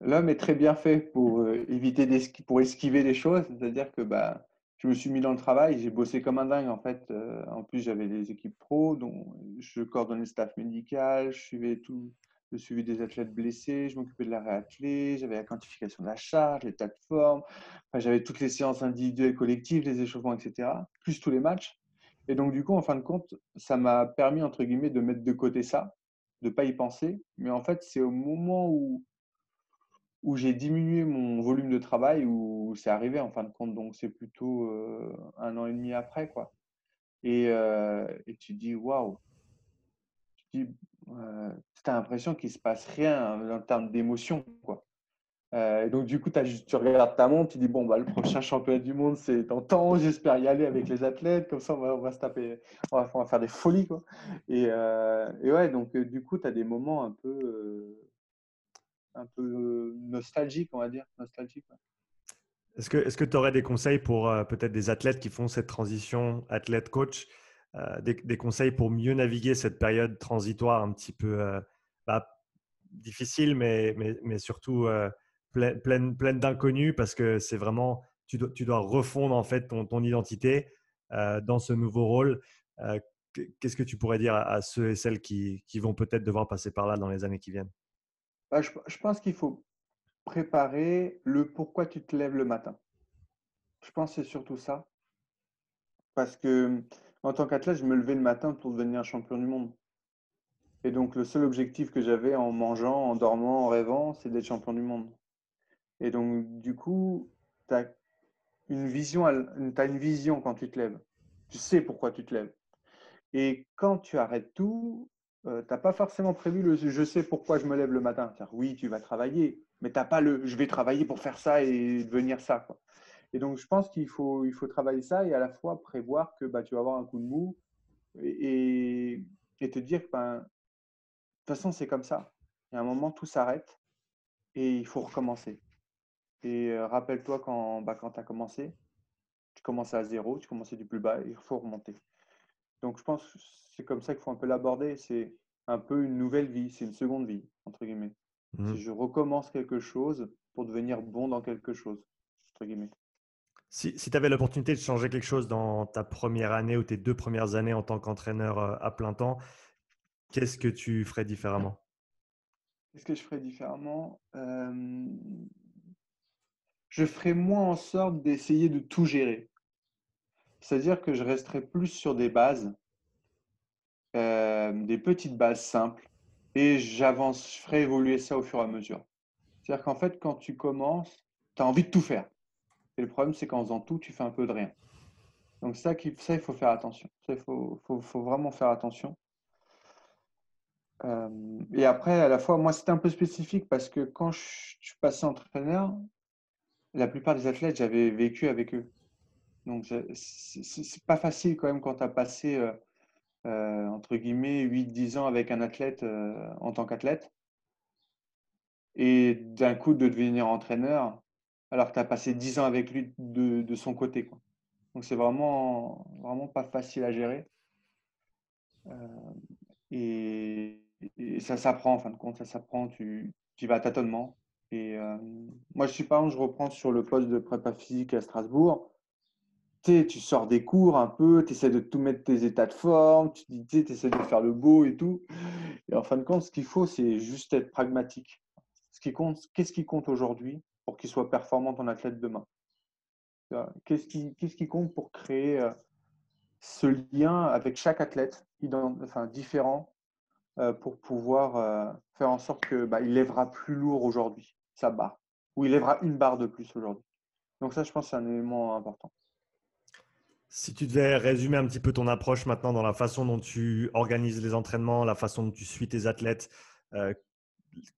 l'homme est très bien fait pour éviter pour esquiver les choses. C'est-à-dire que bah, je me suis mis dans le travail, j'ai bossé comme un dingue en fait. Euh, en plus, j'avais des équipes pro, dont je coordonnais le staff médical, je suivais tout, le suivi des athlètes blessés, je m'occupais de la réathlée, j'avais la quantification de la charge, l'état de forme, j'avais toutes les séances individuelles, collectives, les échauffements, etc., plus tous les matchs. Et donc, du coup, en fin de compte, ça m'a permis, entre guillemets, de mettre de côté ça, de ne pas y penser. Mais en fait, c'est au moment où où j'ai diminué mon volume de travail, où c'est arrivé en fin de compte. Donc, c'est plutôt euh, un an et demi après. quoi. Et, euh, tu dis, waouh, tu euh, as l'impression qu'il se passe rien en termes d'émotion. quoi. donc, du coup, tu regardes ta montre, tu dis, bon, bah, le prochain championnat du monde, c'est en temps, j'espère y aller avec les athlètes, comme ça, on va, se taper, on va, faire des folies. Quoi. Et ouais, donc, du coup, tu as des moments un peu un peu nostalgique, on va dire. Nostalgique. Est-ce que tu aurais des conseils pour euh, peut-être des athlètes qui font cette transition athlète-coach, euh, des, conseils pour mieux naviguer cette période transitoire un petit peu euh, bah, difficile, mais, mais, mais surtout pleine, pleine, pleine d'inconnus parce que c'est vraiment, tu dois, tu refondre en fait ton, identité dans ce nouveau rôle. Qu'est-ce que tu pourrais dire à, ceux et celles qui, qui vont peut-être devoir passer par là dans les années qui viennent? Bah, je, pense qu'il faut préparer le pourquoi tu te lèves le matin. Je pense que c'est surtout ça. Parce que en tant qu'athlète, je me levais le matin pour devenir champion du monde. Et donc, le seul objectif que j'avais en mangeant, en dormant, en rêvant, c'est d'être champion du monde. Et donc, du coup, tu as une vision quand tu te lèves. Tu sais pourquoi tu te lèves. Et quand tu arrêtes tout, euh, tu n'as pas forcément prévu le je sais pourquoi je me lève le matin. Oui, tu vas travailler, mais tu n'as pas le je vais travailler pour faire ça et devenir ça. Et donc, je pense qu'il faut, il faut travailler ça et à la fois prévoir que bah, tu vas avoir un coup de mou et, et te dire que ben, de toute façon, c'est comme ça. Il y a un moment, tout s'arrête et il faut recommencer. Et euh, rappelle-toi quand, bah, quand tu as commencé, tu commençais à zéro, tu commençais du plus bas et il faut remonter. Donc, je pense que c'est comme ça qu'il faut un peu l'aborder. C'est un peu une nouvelle vie, c'est une seconde vie, entre guillemets. Mmh. Si je recommence quelque chose pour devenir bon dans quelque chose, entre guillemets. Si, tu avais l'opportunité de changer quelque chose dans ta première année ou tes deux premières années en tant qu'entraîneur euh, à plein temps, qu'est-ce que tu ferais différemment? Qu'est-ce que je ferais différemment? Je ferais moins en sorte d'essayer de tout gérer. C'est-à-dire que je resterais plus sur des bases, des petites bases simples, et j'avance, je ferai évoluer ça au fur et à mesure. C'est-à-dire qu'en fait, quand tu commences, tu as envie de tout faire. Et le problème, c'est qu'en faisant tout, tu fais un peu de rien. Donc ça, ça il faut faire attention. Il faut, faut, vraiment faire attention. Euh, et après, à la fois, moi, c'était un peu spécifique parce que quand je, suis passé entraîneur, la plupart des athlètes, j'avais vécu avec eux. Donc, c'est pas facile quand même quand tu as passé euh, euh, entre guillemets, 8-10 ans avec un athlète euh, en tant qu'athlète. Et d'un coup, de devenir entraîneur, alors que tu as passé 10 ans avec lui de, son côté. Quoi. Donc, c'est vraiment, vraiment pas facile à gérer. Et, ça s'apprend, en fin de compte, ça s'apprend. Tu, tu vas à tâtonnement. Et moi, je suis pas, je reprends sur le poste de prépa physique à Strasbourg tu sors des cours un peu, tu essaies de tout mettre tes états de forme, tu tu essaies de faire le beau et tout. Et en fin de compte, ce qu'il faut, c'est juste être pragmatique. Ce qui compte, qu'est-ce qui compte aujourd'hui pour qu'il soit performant ton athlète demain? Qu'est-ce qui, compte pour créer euh, ce lien avec chaque athlète différent euh, pour pouvoir euh, faire en sorte qu'il bah, lèvera plus lourd aujourd'hui sa barre, ou il lèvera une barre de plus aujourd'hui? Donc ça, je pense, c'est un élément important. Si tu devais résumer un petit peu ton approche maintenant dans la façon dont tu organises les entraînements, la façon dont tu suis tes athlètes, euh,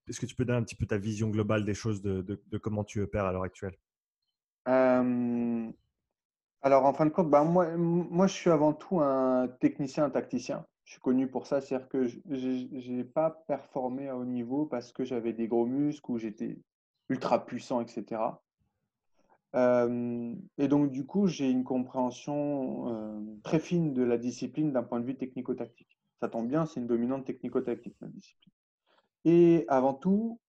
est-ce que tu peux donner un petit peu ta vision globale des choses, de, comment tu opères à l'heure actuelle? Euh, Alors, en fin de compte, bah, moi, moi, je suis avant tout un technicien, un tacticien. Je suis connu pour ça, c'est-à-dire que je n'ai pas performé à haut niveau parce que j'avais des gros muscles ou j'étais ultra puissant, etc et donc, du coup, j'ai une compréhension très fine de la discipline d'un point de vue technico-tactique. Ça tombe bien, c'est une dominante technico-tactique, ma discipline. Et avant tout,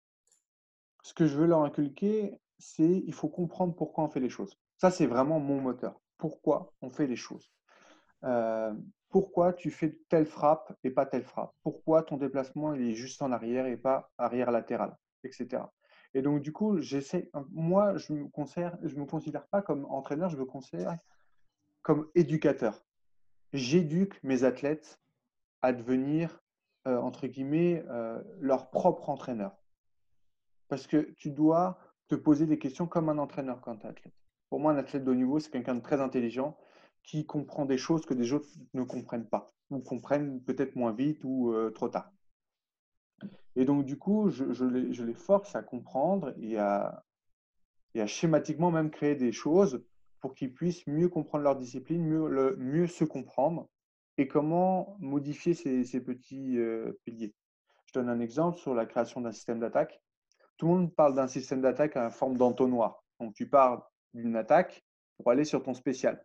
ce que je veux leur inculquer, c'est il faut comprendre pourquoi on fait les choses. Ça, c'est vraiment mon moteur. Pourquoi on fait les choses Pourquoi tu fais telle frappe et pas telle frappe? Pourquoi ton déplacement est juste en arrière et pas arrière latéral, etc. Et donc, du coup, j'essaie, moi, je me, considère, me considère pas comme entraîneur, je me considère comme éducateur. J'éduque mes athlètes à devenir, euh, entre guillemets, euh, leur propre entraîneur. Parce que tu dois te poser des questions comme un entraîneur quand tu es athlète. Pour moi, un athlète de haut niveau, c'est quelqu'un de très intelligent qui comprend des choses que des autres ne comprennent pas, ou comprennent peut-être moins vite ou euh, trop tard. Et donc, du coup, je, les, force à comprendre et à, schématiquement même créer des choses pour qu'ils puissent mieux comprendre leur discipline, mieux, se comprendre et comment modifier ces, petits euh, piliers. Je donne un exemple sur la création d'un système d'attaque. Tout le monde parle d'un système d'attaque à forme d'entonnoir. Donc, tu pars d'une attaque pour aller sur ton spécial.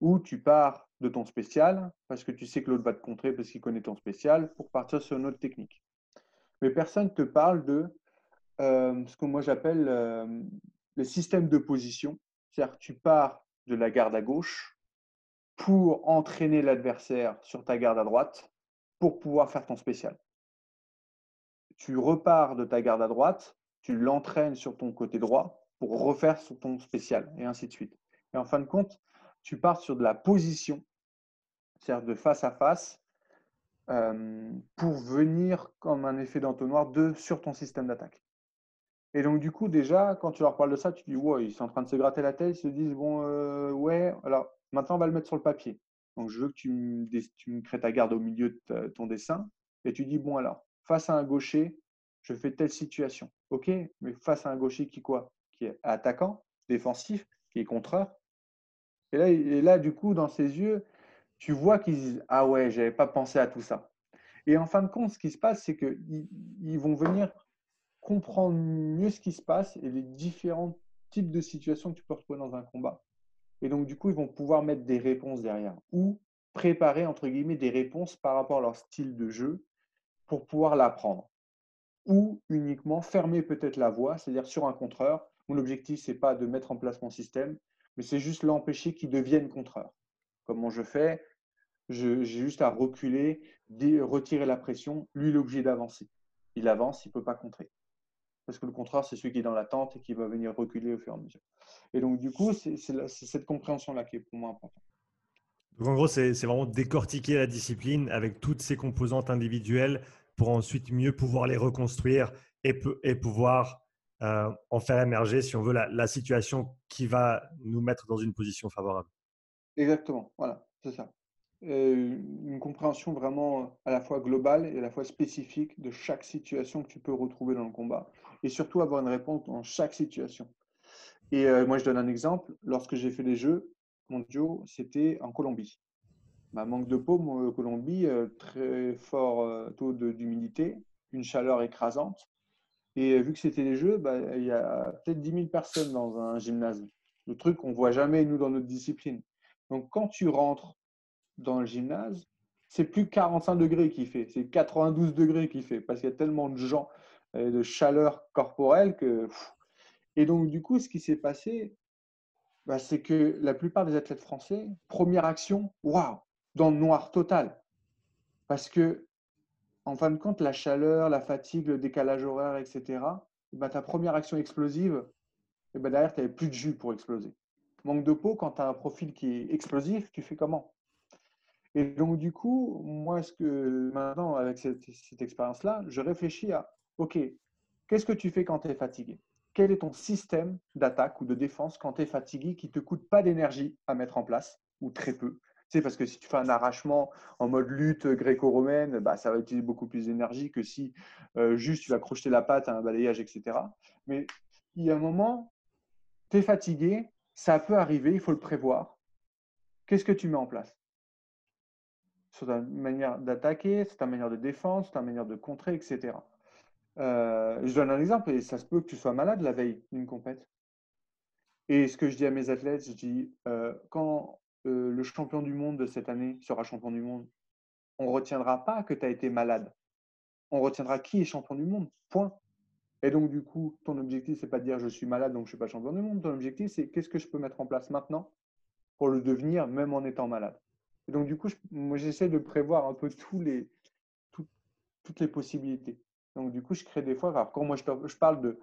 Ou tu pars de ton spécial parce que tu sais que l'autre va te contrer parce qu'il connaît ton spécial pour partir sur une autre technique. Mais personne ne te parle de euh, ce que moi j'appelle euh, le système de position. C'est-à-dire que tu pars de la garde à gauche pour entraîner l'adversaire sur ta garde à droite pour pouvoir faire ton spécial. Tu repars de ta garde à droite, tu l'entraînes sur ton côté droit pour refaire ton spécial et ainsi de suite. Et en fin de compte, tu pars sur de la position, c'est-à-dire de face à face, euh, pour venir comme un effet d'entonnoir de, sur ton système d'attaque. Et donc, du coup, déjà, quand tu leur parles de ça, tu dis, ouais, ils sont en train de se gratter la tête, ils se disent, bon, euh, ouais, alors maintenant, on va le mettre sur le papier. Donc, je veux que tu me, tu crées ta garde au milieu de ton dessin. Et tu dis, bon, alors, face à un gaucher, je fais telle situation. OK, mais face à un gaucher qui quoi? Qui est attaquant, défensif, qui est contreur. Et là, et là, du coup, dans ses yeux, tu vois qu'ils disent Ah ouais, j'avais pas pensé à tout ça. Et en fin de compte, ce qui se passe, c'est qu'ils ils vont venir comprendre mieux ce qui se passe et les différents types de situations que tu peux retrouver dans un combat. Et donc, du coup, ils vont pouvoir mettre des réponses derrière ou préparer, entre guillemets, des réponses par rapport à leur style de jeu pour pouvoir l'apprendre. Ou uniquement fermer peut-être la voie, c'est-à-dire sur un contreur. Mon objectif, ce n'est pas de mettre en place mon système, mais c'est juste l'empêcher qu'il devienne contreur. Comment je fais J'ai juste à reculer, retirer la pression. Lui, il est obligé d'avancer. Il avance, il ne peut pas contrer. Parce que le contreur, c'est celui qui est dans l'attente et qui va venir reculer au fur et à mesure. Et donc, du coup, c'est cette compréhension-là qui est pour moi importante. Donc, en gros, c'est vraiment décortiquer la discipline avec toutes ses composantes individuelles pour ensuite mieux pouvoir les reconstruire et, et pouvoir euh, en faire émerger, si on veut, la, situation qui va nous mettre dans une position favorable. Exactement, voilà, c'est ça. une compréhension vraiment à la fois globale et à la fois spécifique de chaque situation que tu peux retrouver dans le combat. Et surtout avoir une réponse dans chaque situation. Et euh, moi, je donne un exemple. Lorsque j'ai fait les Jeux mondiaux, c'était en Colombie. Ma manque de peau, en Colombie, euh, très fort taux d'humidité, une chaleur écrasante. Et vu que c'était les Jeux, bah, il y a peut-être 10 000 personnes dans un gymnase. Le truc qu'on voit jamais, nous, dans notre discipline. Donc, quand tu rentres dans le gymnase, c'est plus 45 degrés qui fait, c'est 92 degrés qui fait, parce qu'il y a tellement de gens, et de chaleur corporelle que. Et donc, du coup, ce qui s'est passé, bah, c'est que la plupart des athlètes français, première action, waouh, dans le noir total. Parce que en fin de compte, la chaleur, la fatigue, le décalage horaire, etc., bah, ta première action explosive, et bah, derrière, tu n'avais plus de jus pour exploser. Manque de peau, quand tu as un profil qui est explosif, tu fais comment? Et donc, du coup, moi, ce que maintenant, avec cette, expérience-là, je réfléchis à, OK, qu'est-ce que tu fais quand tu es fatigué? Quel est ton système d'attaque ou de défense quand tu es fatigué qui ne te coûte pas d'énergie à mettre en place, ou très peu? Sais, parce que si tu fais un arrachement en mode lutte gréco-romaine, bah, ça va utiliser beaucoup plus d'énergie que si euh, juste tu vas crocheter la patte à un balayage, etc. Mais il y a un moment, tu es fatigué, ça peut arriver, il faut le prévoir. Qu'est-ce que tu mets en place? Sur ta manière d'attaquer, sur ta manière de défendre, sur ta manière de contrer, etc. Euh, je donne un exemple, et ça se peut que tu sois malade la veille d'une compète. Et ce que je dis à mes athlètes, je dis, euh, quand euh, le champion du monde de cette année sera champion du monde, on ne retiendra pas que tu as été malade. On retiendra qui est champion du monde. Point. Et donc, du coup, ton objectif, c'est pas de dire je suis malade, donc je ne suis pas champion du monde. Ton objectif, c'est qu'est-ce que je peux mettre en place maintenant pour le devenir, même en étant malade? Et donc, du coup, moi, j'essaie de prévoir un peu toutes les possibilités. Donc, du coup, je crée des fois. Alors, quand moi, je, parle de,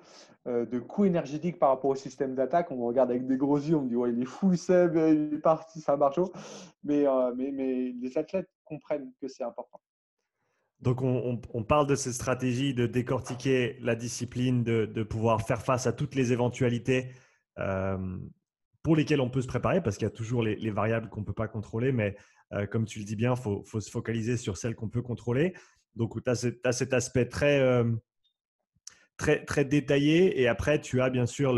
euh, coût énergétique par rapport au système d'attaque, on me regarde avec des gros yeux, on me dit, ouais, il est fou, Seb, il est parti, ça marche. Mais, euh, mais, mais les athlètes comprennent que c'est important. Donc, on, parle de ces stratégies de décortiquer la discipline, de, pouvoir faire face à toutes les éventualités euh, pour lesquelles on peut se préparer, parce qu'il y a toujours les, les variables qu'on ne peut pas contrôler, mais comme tu le dis bien, il faut, se focaliser sur celles qu'on peut contrôler. Donc, tu as, cet aspect très, euh, très, très détaillé. Et après, tu as bien sûr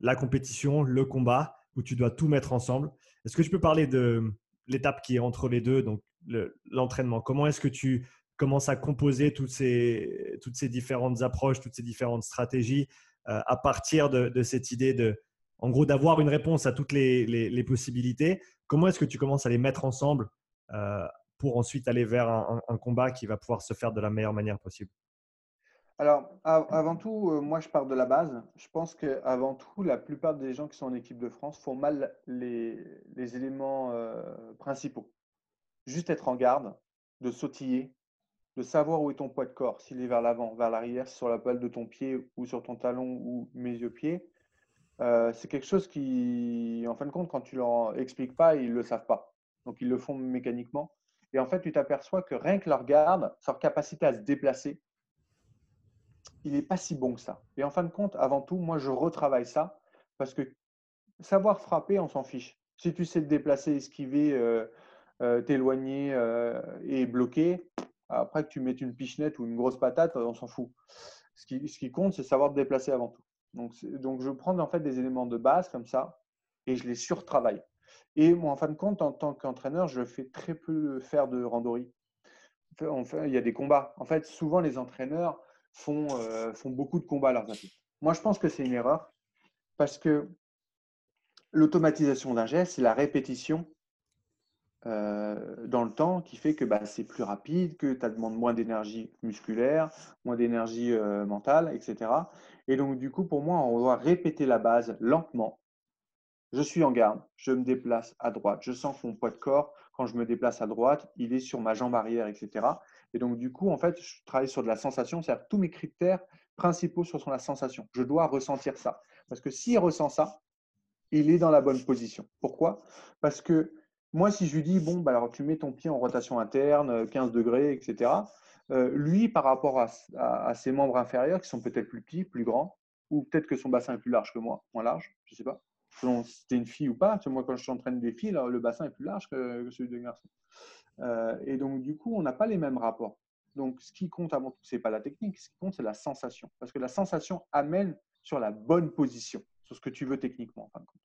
la compétition, le combat, où tu dois tout mettre ensemble. Est-ce que tu peux parler de l'étape qui est entre les deux, donc l'entraînement? Comment est-ce que tu commences à composer toutes ces, différentes approches, toutes ces différentes stratégies euh, à partir de, cette idée de en gros, d'avoir une réponse à toutes les, possibilités. Comment est-ce que tu commences à les mettre ensemble euh, pour ensuite aller vers un, combat qui va pouvoir se faire de la meilleure manière possible? Alors, avant tout, euh, moi, je pars de la base. Je pense qu'avant tout, la plupart des gens qui sont en équipe de France font mal les, éléments euh, principaux. Juste être en garde, de sautiller, de savoir où est ton poids de corps, s'il est vers l'avant, vers l'arrière, sur la balle de ton pied ou sur ton talon ou mes yeux pieds. Euh, c'est quelque chose qui, en fin de compte, quand tu leur expliques pas, ils le savent pas. Donc, ils le font mécaniquement. Et en fait, tu t'aperçois que rien que leur garde, leur capacité à se déplacer, il n'est pas si bon que ça. Et en fin de compte, avant tout, moi, je retravaille ça parce que savoir frapper, on s'en fiche. Si tu sais te déplacer, esquiver, euh, euh, t'éloigner et bloquer, après que tu mettes une pichenette ou une grosse patate, on s'en fout. Ce qui, ce compte, c'est savoir te déplacer avant tout. Donc, donc, je prends en fait des éléments de base comme ça et je les surtravaille. Et moi, en fin de compte, en tant qu'entraîneur, je fais très peu faire de randori. Enfin, il y a des combats. En fait, souvent, les entraîneurs font, euh, font beaucoup de combats à leurs athlètes. Moi, je pense que c'est une erreur parce que l'automatisation d'un geste, c'est la répétition euh, dans le temps qui fait que bah, c'est plus rapide, que ça demande moins d'énergie musculaire, moins d'énergie euh, mentale, etc. Et donc, du coup, pour moi, on doit répéter la base lentement. Je suis en garde, je me déplace à droite, je sens que mon poids de corps, quand je me déplace à droite, il est sur ma jambe arrière, etc. Et donc, du coup, en fait, je travaille sur de la sensation, c'est-à-dire tous mes critères principaux sont sur la sensation. Je dois ressentir ça. Parce que s'il ressent ça, il est dans la bonne position. Pourquoi? Parce que moi, si je lui dis, bon, bah, alors tu mets ton pied en rotation interne, 15 degrés, etc., euh, lui, par rapport à, ses membres inférieurs, qui sont peut-être plus petits, plus grands, ou peut-être que son bassin est plus large que moi, moins large, je ne sais pas, selon si tu une fille ou pas. moi, quand je train des filles, le bassin est plus large que, celui d'un garçon. Euh, et donc, du coup, on n'a pas les mêmes rapports. Donc, ce qui compte avant tout, ce n'est pas la technique, ce qui compte, c'est la sensation. Parce que la sensation amène sur la bonne position, sur ce que tu veux techniquement, en fin de compte.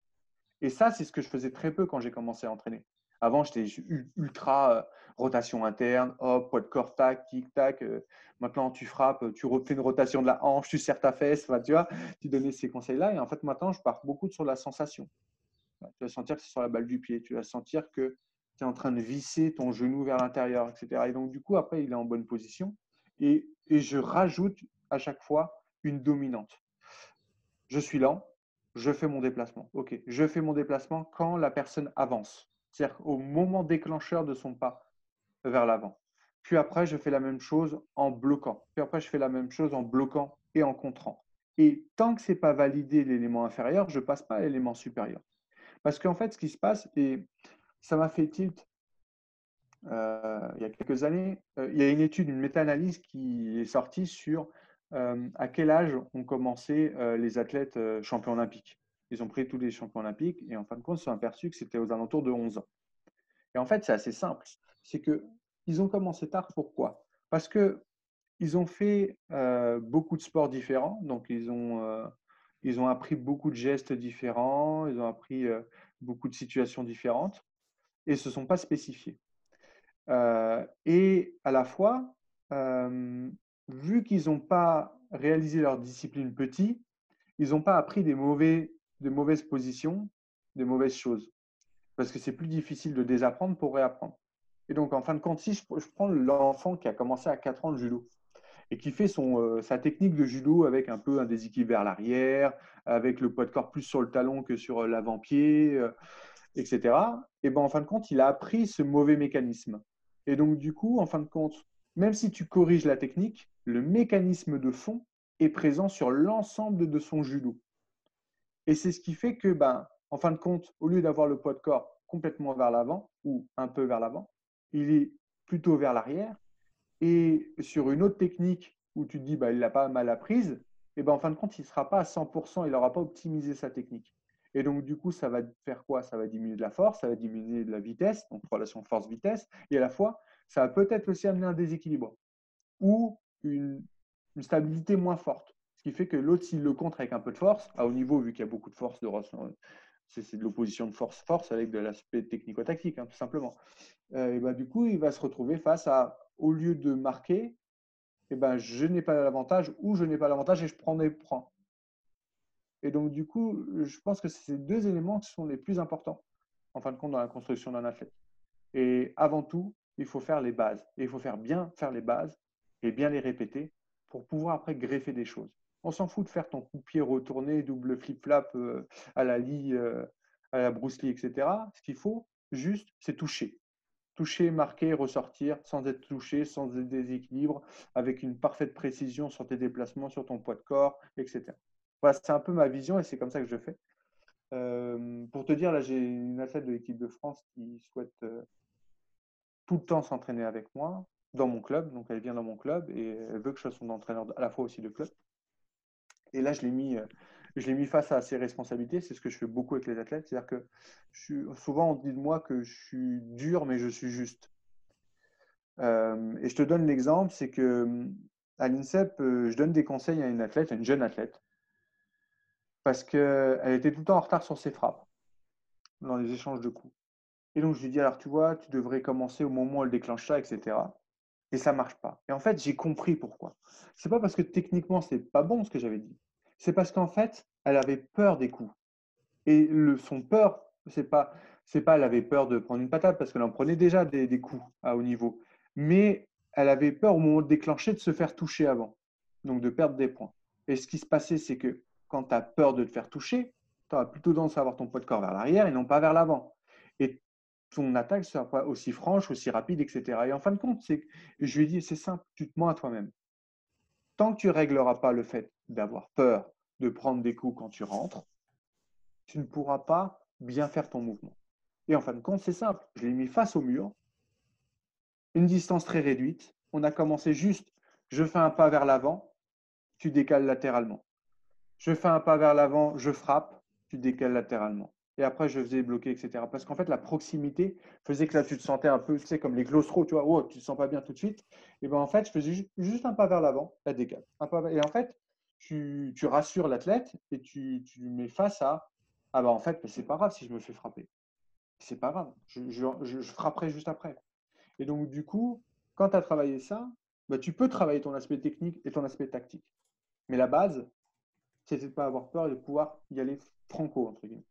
Et ça, c'est ce que je faisais très peu quand j'ai commencé à entraîner. Avant, j'étais ultra euh, rotation interne, hop, poids de corps, tac, tic, tac. Euh, maintenant, tu frappes, tu refais une rotation de la hanche, tu serres ta fesse, tu vois, tu donnais ces conseils-là. Et en fait, maintenant, je pars beaucoup sur la sensation. Tu vas sentir que c'est sur la balle du pied, tu vas sentir que tu es en train de visser ton genou vers l'intérieur, etc. Et donc, du coup, après, il est en bonne position. Et, et je rajoute à chaque fois une dominante. Je suis lent, je fais mon déplacement. OK, je fais mon déplacement quand la personne avance c'est-à-dire au moment déclencheur de son pas vers l'avant. Puis après, je fais la même chose en bloquant. Puis après, je fais la même chose en bloquant et en contrant. Et tant que ce n'est pas validé l'élément inférieur, je ne passe pas à l'élément supérieur. Parce qu'en fait, ce qui se passe, et ça m'a fait tilt euh, il y a quelques années, euh, il y a une étude, une méta-analyse qui est sortie sur euh, à quel âge ont commencé les athlètes champions olympiques. Ils ont pris tous les champions olympiques et en fin de compte, ils se sont aperçus que c'était aux alentours de 11 ans. Et en fait, c'est assez simple. C'est qu'ils ont commencé tard. Pourquoi? Parce qu'ils ont fait euh, beaucoup de sports différents. Donc, ils ont, euh, ils ont appris beaucoup de gestes différents. Ils ont appris euh, beaucoup de situations différentes et ne se sont pas spécifiés. et à la fois, vu qu'ils n'ont pas réalisé leur discipline petit, ils n'ont pas appris des mauvais de mauvaises positions, de mauvaises choses. Parce que c'est plus difficile de désapprendre pour réapprendre. Et donc, en fin de compte, si je, prends l'enfant qui a commencé à 4 ans le judo et qui fait son, euh, sa technique de judo avec un peu un déséquilibre vers l'arrière, avec le poids de corps plus sur le talon que sur euh, l'avant-pied, euh, etc., et ben, en fin de compte, il a appris ce mauvais mécanisme. Et donc, du coup, en fin de compte, même si tu corriges la technique, le mécanisme de fond est présent sur l'ensemble de son judo. Et c'est ce qui fait que, ben, en fin de compte, au lieu d'avoir le poids de corps complètement vers l'avant ou un peu vers l'avant, il est plutôt vers l'arrière. Et sur une autre technique où tu te dis, ben, il l'a pas mal apprise, et ben, en fin de compte, il ne sera pas à 100%, il n'aura pas optimisé sa technique. Et donc, du coup, ça va faire quoi? Ça va diminuer de la force, ça va diminuer de la vitesse, donc relation force-vitesse, et à la fois, ça va peut-être aussi amener un déséquilibre ou une stabilité moins forte. Qui fait que l'autre, s'il le contre avec un peu de force, à haut niveau, vu qu'il y a beaucoup de force, de, c'est de l'opposition de force-force avec de l'aspect technico-tactique, hein, tout simplement. Euh, et ben, du coup, il va se retrouver face à, au lieu de marquer, et ben, je n'ai pas l'avantage ou je n'ai pas l'avantage et je prends des points. Et donc, du coup, je pense que ces deux éléments sont les plus importants, en fin de compte, dans la construction d'un athlète. Et avant tout, il faut faire les bases. Et il faut faire bien faire les bases et bien les répéter pour pouvoir après greffer des choses. On s'en fout de faire ton coup pied retourné, double flip-flap euh, à la Lee, euh, à la Bruce etc. Ce qu'il faut juste, c'est toucher. Toucher, marquer, ressortir sans être touché, sans déséquilibre, avec une parfaite précision sur tes déplacements, sur ton poids de corps, etc. Voilà, c'est un peu ma vision et c'est comme ça que je fais. Euh, pour te dire, là, j'ai une athlète de l'équipe de France qui souhaite tout le temps s'entraîner avec moi dans mon club. Donc, elle vient dans mon club et elle veut que je sois son entraîneur à la fois aussi de club. Et là, je l'ai mis, euh, je l'ai mis face à ses responsabilités. C'est ce que je fais beaucoup avec les athlètes. C'est-à-dire que souvent, on dit de moi que je suis dur, mais je suis juste. Euh, et je te donne l'exemple, c'est que à l'INSEP, euh, je donne des conseils à une athlète, à une jeune athlète, parce qu'elle était tout le temps en retard sur ses frappes dans les échanges de coups. Et donc, je lui dis, alors tu vois, tu devrais commencer au moment où elle déclenche ça, etc. Et ça ne marche pas. Et en fait, j'ai compris pourquoi. C'est pas parce que techniquement, c'est pas bon ce que j'avais dit. C'est parce qu'en fait, elle avait peur des coups. Et son peur, c'est pas, c'est pas, elle avait peur de prendre une patate parce qu'elle en prenait déjà des, coups à haut niveau. Mais elle avait peur au moment de déclencher de se faire toucher avant. Donc de perdre des points. Et ce qui se passait, c'est que quand tu as peur de te faire toucher, tu as plutôt tendance à avoir ton poids de corps vers l'arrière et non pas vers l'avant. Et ton attaque sera pas aussi franche, aussi rapide, etc. Et en fin de compte, je lui ai dit, c'est simple, tu te mens à toi-même. Tant que tu régleras pas le fait d'avoir peur de prendre des coups quand tu rentres, tu ne pourras pas bien faire ton mouvement. Et en fin de compte, c'est simple. Je l'ai mis face au mur, une distance très réduite. On a commencé juste, je fais un pas vers l'avant, tu décales latéralement. Je fais un pas vers l'avant, je frappe, tu décales latéralement et après je faisais bloquer, etc. Parce qu'en fait, la proximité faisait que là, tu te sentais un peu, tu sais, comme les claustros, tu vois, oh, tu te sens pas bien tout de suite. Et ben en fait, je faisais juste, un pas vers l'avant, la décale. Un pas, et en fait, tu, tu rassures l'athlète et tu, tu mets face à, ah ben en fait, c'est pas grave si je me fais frapper. C'est pas grave, je, je, je, frapperai juste après. Et donc, du coup, quand tu as travaillé ça, bah, tu peux travailler ton aspect technique et ton aspect tactique. Mais la base, c'est de ne pas avoir peur et de pouvoir y aller franco, entre guillemets.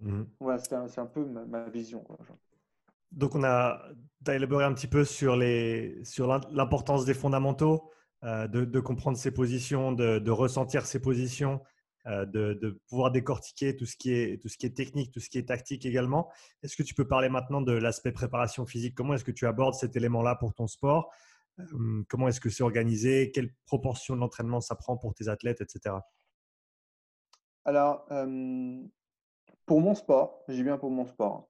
Mhm. c'est un, peu ma, vision. Donc, on a, élaboré un petit peu sur, les, sur l'importance des fondamentaux, euh, de, comprendre ses positions, de, ressentir ses positions, euh, de, pouvoir décortiquer tout ce, qui est, technique, tout ce qui est tactique également. Est-ce que tu peux parler maintenant de l'aspect préparation physique? Comment est-ce que tu abordes cet élément-là pour ton sport? Euh, Comment est-ce que c'est organisé? Quelle proportion de l'entraînement ça prend pour tes athlètes, etc. Alors, pour mon sport, j'ai bien pour mon sport.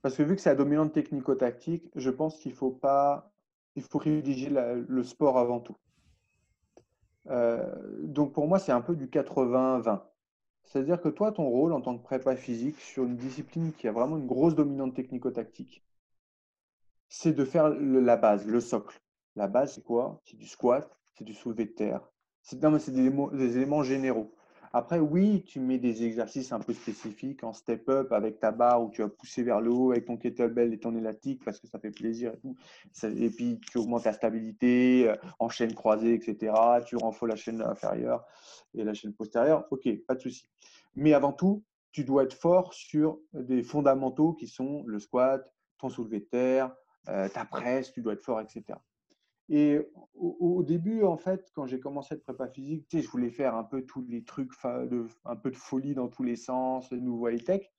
Parce que vu que c'est la dominante technico-tactique, je pense qu'il faut pas, il faut privilégier le sport avant tout. Euh, donc pour moi, c'est un peu du 80-20. C'est-à-dire que toi, ton rôle en tant que prépa physique sur une discipline qui a vraiment une grosse dominante technico-tactique, c'est de faire la base, le socle. La base, c'est quoi? C'est du squat, c'est du soulevé de terre. C'est des éléments généraux. Après, oui, tu mets des exercices un peu spécifiques en step-up avec ta barre où tu vas pousser vers le haut avec ton kettlebell et ton élastique parce que ça fait plaisir et tout. Et puis, tu augmentes ta stabilité euh, en chaîne croisée, etc. Tu renforces la chaîne inférieure et la chaîne postérieure. OK, pas de souci. Mais avant tout, tu dois être fort sur des fondamentaux qui sont le squat, ton soulevé de terre, euh, ta presse, tu dois être fort, etc. Et au, début, en fait, quand j'ai commencé être prépa physique, tu sais, je voulais faire un peu tous les trucs, un peu de folie dans tous les sens, les nouveaux high-tech.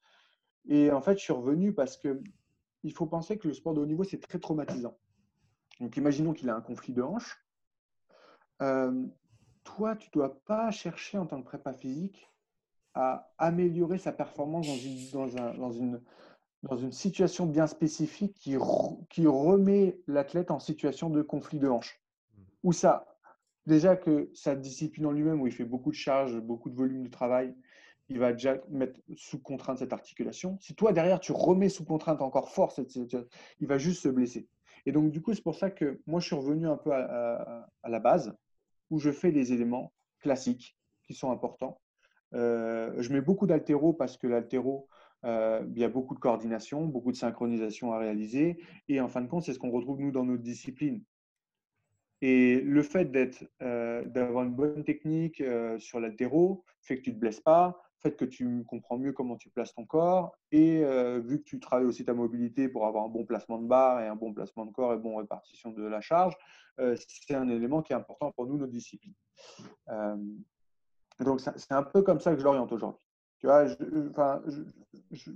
Et en fait, je suis revenu parce que il faut penser que le sport de haut niveau, c'est très traumatisant. Donc, imaginons qu'il a un conflit de hanche. Euh, toi, tu ne dois pas chercher en tant que prépa physique à améliorer sa performance dans une, dans une situation bien spécifique qui, qui remet l'athlète en situation de conflit de hanche. Mmh. Ou ça, déjà que sa discipline en lui-même, où il fait beaucoup de charges, beaucoup de volume de travail, il va déjà mettre sous contrainte cette articulation. Si toi, derrière, tu remets sous contrainte encore fort, cette, il va juste se blesser. Et donc, du coup, c'est pour ça que moi, je suis revenu un peu à, la base, où je fais des éléments classiques qui sont importants. Euh, je mets beaucoup d'altéro parce que l'altéro, euh, il y a beaucoup de coordination, beaucoup de synchronisation à réaliser. Et en fin de compte, c'est ce qu'on retrouve nous dans notre discipline. Et le fait d'être, euh, d'avoir une bonne technique euh, sur l'altéro fait que tu ne te blesses pas, fait que tu comprends mieux comment tu places ton corps. Et vu que tu travailles aussi ta mobilité pour avoir un bon placement de barre et un bon placement de corps et bonne répartition de la charge, c'est un élément qui est important pour nous, notre discipline. donc, c'est un peu comme ça que je l'oriente aujourd'hui. Tu vois, je, enfin, je,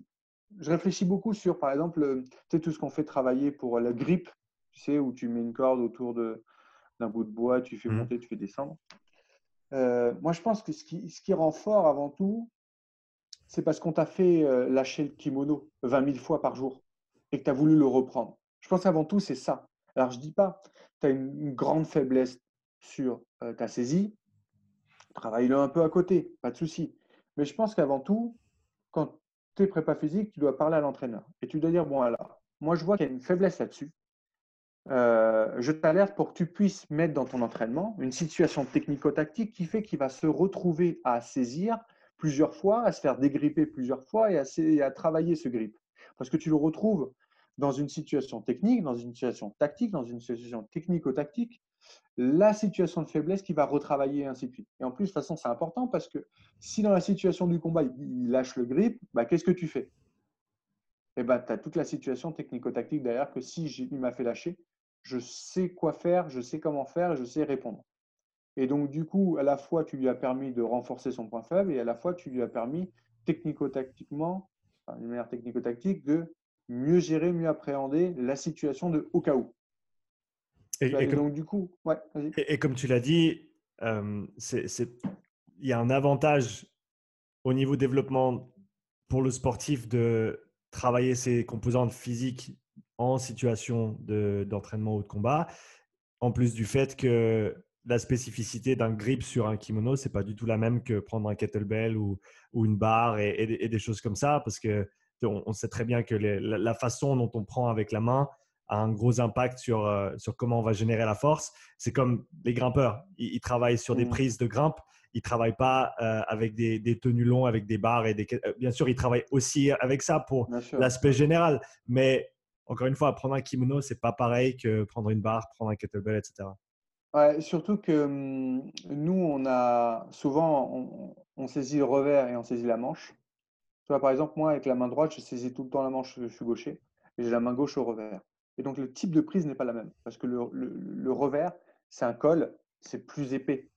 je, réfléchis beaucoup sur, par exemple, tu sais, tout ce qu'on fait travailler pour la grippe, tu sais, où tu mets une corde autour d'un bout de bois, tu fais mmh. monter, tu fais descendre. Euh, moi, je pense que ce qui, ce qui, rend fort avant tout, c'est parce qu'on t'a fait euh, lâcher le kimono 20 000 fois par jour et que tu as voulu le reprendre. Je pense qu'avant tout, c'est ça. Alors, je ne dis pas, tu as une, grande faiblesse sur euh, ta saisie, travaille-le un peu à côté, pas de souci. Mais je pense qu'avant tout, quand tu es prépa physique, tu dois parler à l'entraîneur et tu dois dire, bon, alors, moi, je vois qu'il y a une faiblesse là-dessus. Euh, je t'alerte pour que tu puisses mettre dans ton entraînement une situation technico-tactique qui fait qu'il va se retrouver à saisir plusieurs fois, à se faire dégripper plusieurs fois et à, travailler ce grip. Parce que tu le retrouves dans une situation technique, dans une situation tactique, dans une situation technico-tactique, la situation de faiblesse qui va retravailler et ainsi de suite. Et en plus, de toute façon, c'est important parce que si dans la situation du combat, il lâche le grip, bah, qu'est-ce que tu fais? Eh ben, tu as toute la situation technico-tactique derrière que si il m'a fait lâcher, je sais quoi faire, je sais comment faire et je sais répondre. Et donc, du coup, à la fois, tu lui as permis de renforcer son point faible et à la fois, tu lui as permis technico-tactiquement, d'une manière technico-tactique, de mieux gérer, mieux appréhender la situation de au cas où. Et, donc, du coup, ouais, et, comme tu l'as dit, euh, il y a un avantage au niveau développement pour le sportif de travailler ses composantes physiques en situation d'entraînement ou de combat, en plus du fait que la spécificité d'un grip sur un kimono, c'est pas du tout la même que prendre un kettlebell ou, ou une barre et, des choses comme ça, parce que on, sait très bien que la, façon dont on prend avec la main a un gros impact sur, euh, sur comment on va générer la force. C'est comme les grimpeurs, ils, travaillent sur des mmh. prises de grimpe, ils travaillent pas euh, avec des, des, tenues longs, avec des barres et des. Euh, bien sûr, ils travaillent aussi avec ça pour l'aspect général, mais encore une fois, prendre un kimono, c'est pas pareil que prendre une barre, prendre un kettlebell, etc. Ouais, surtout que hum, nous, on a souvent, on, saisit le revers et on saisit la manche. Tu vois, par exemple, moi, avec la main droite, je saisis tout le temps la manche, je suis gaucher, et j'ai la main gauche au revers. Et donc, le type de prise n'est pas la même, parce que le, le revers, c'est un col, c'est plus épais.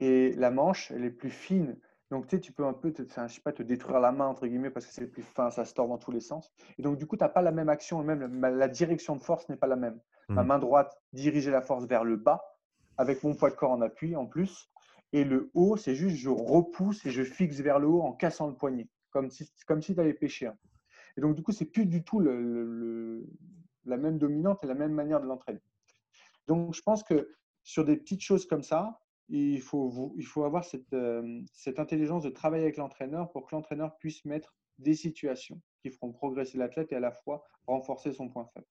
Et la manche, elle est plus fine. Donc, tu sais, tu peux un peu te, je sais pas, te détruire la main, entre guillemets, parce que c'est plus fin, ça se tord dans tous les sens. Et donc, du coup, tu n'as pas la même action, et même la, direction de force n'est pas la même. Ma mmh. main droite dirigeait la force vers le bas, avec mon poids de corps en appui en plus. Et le haut, c'est juste, je repousse et je fixe vers le haut en cassant le poignet, comme si, comme si tu avais pêché. Et donc, du coup, c'est plus du tout le, la même dominante et la même manière de l'entraîner. Donc, je pense que sur des petites choses comme ça, il faut, il faut avoir cette, euh, cette intelligence de travailler avec l'entraîneur pour que l'entraîneur puisse mettre des situations qui feront progresser l'athlète et à la fois renforcer son point faible.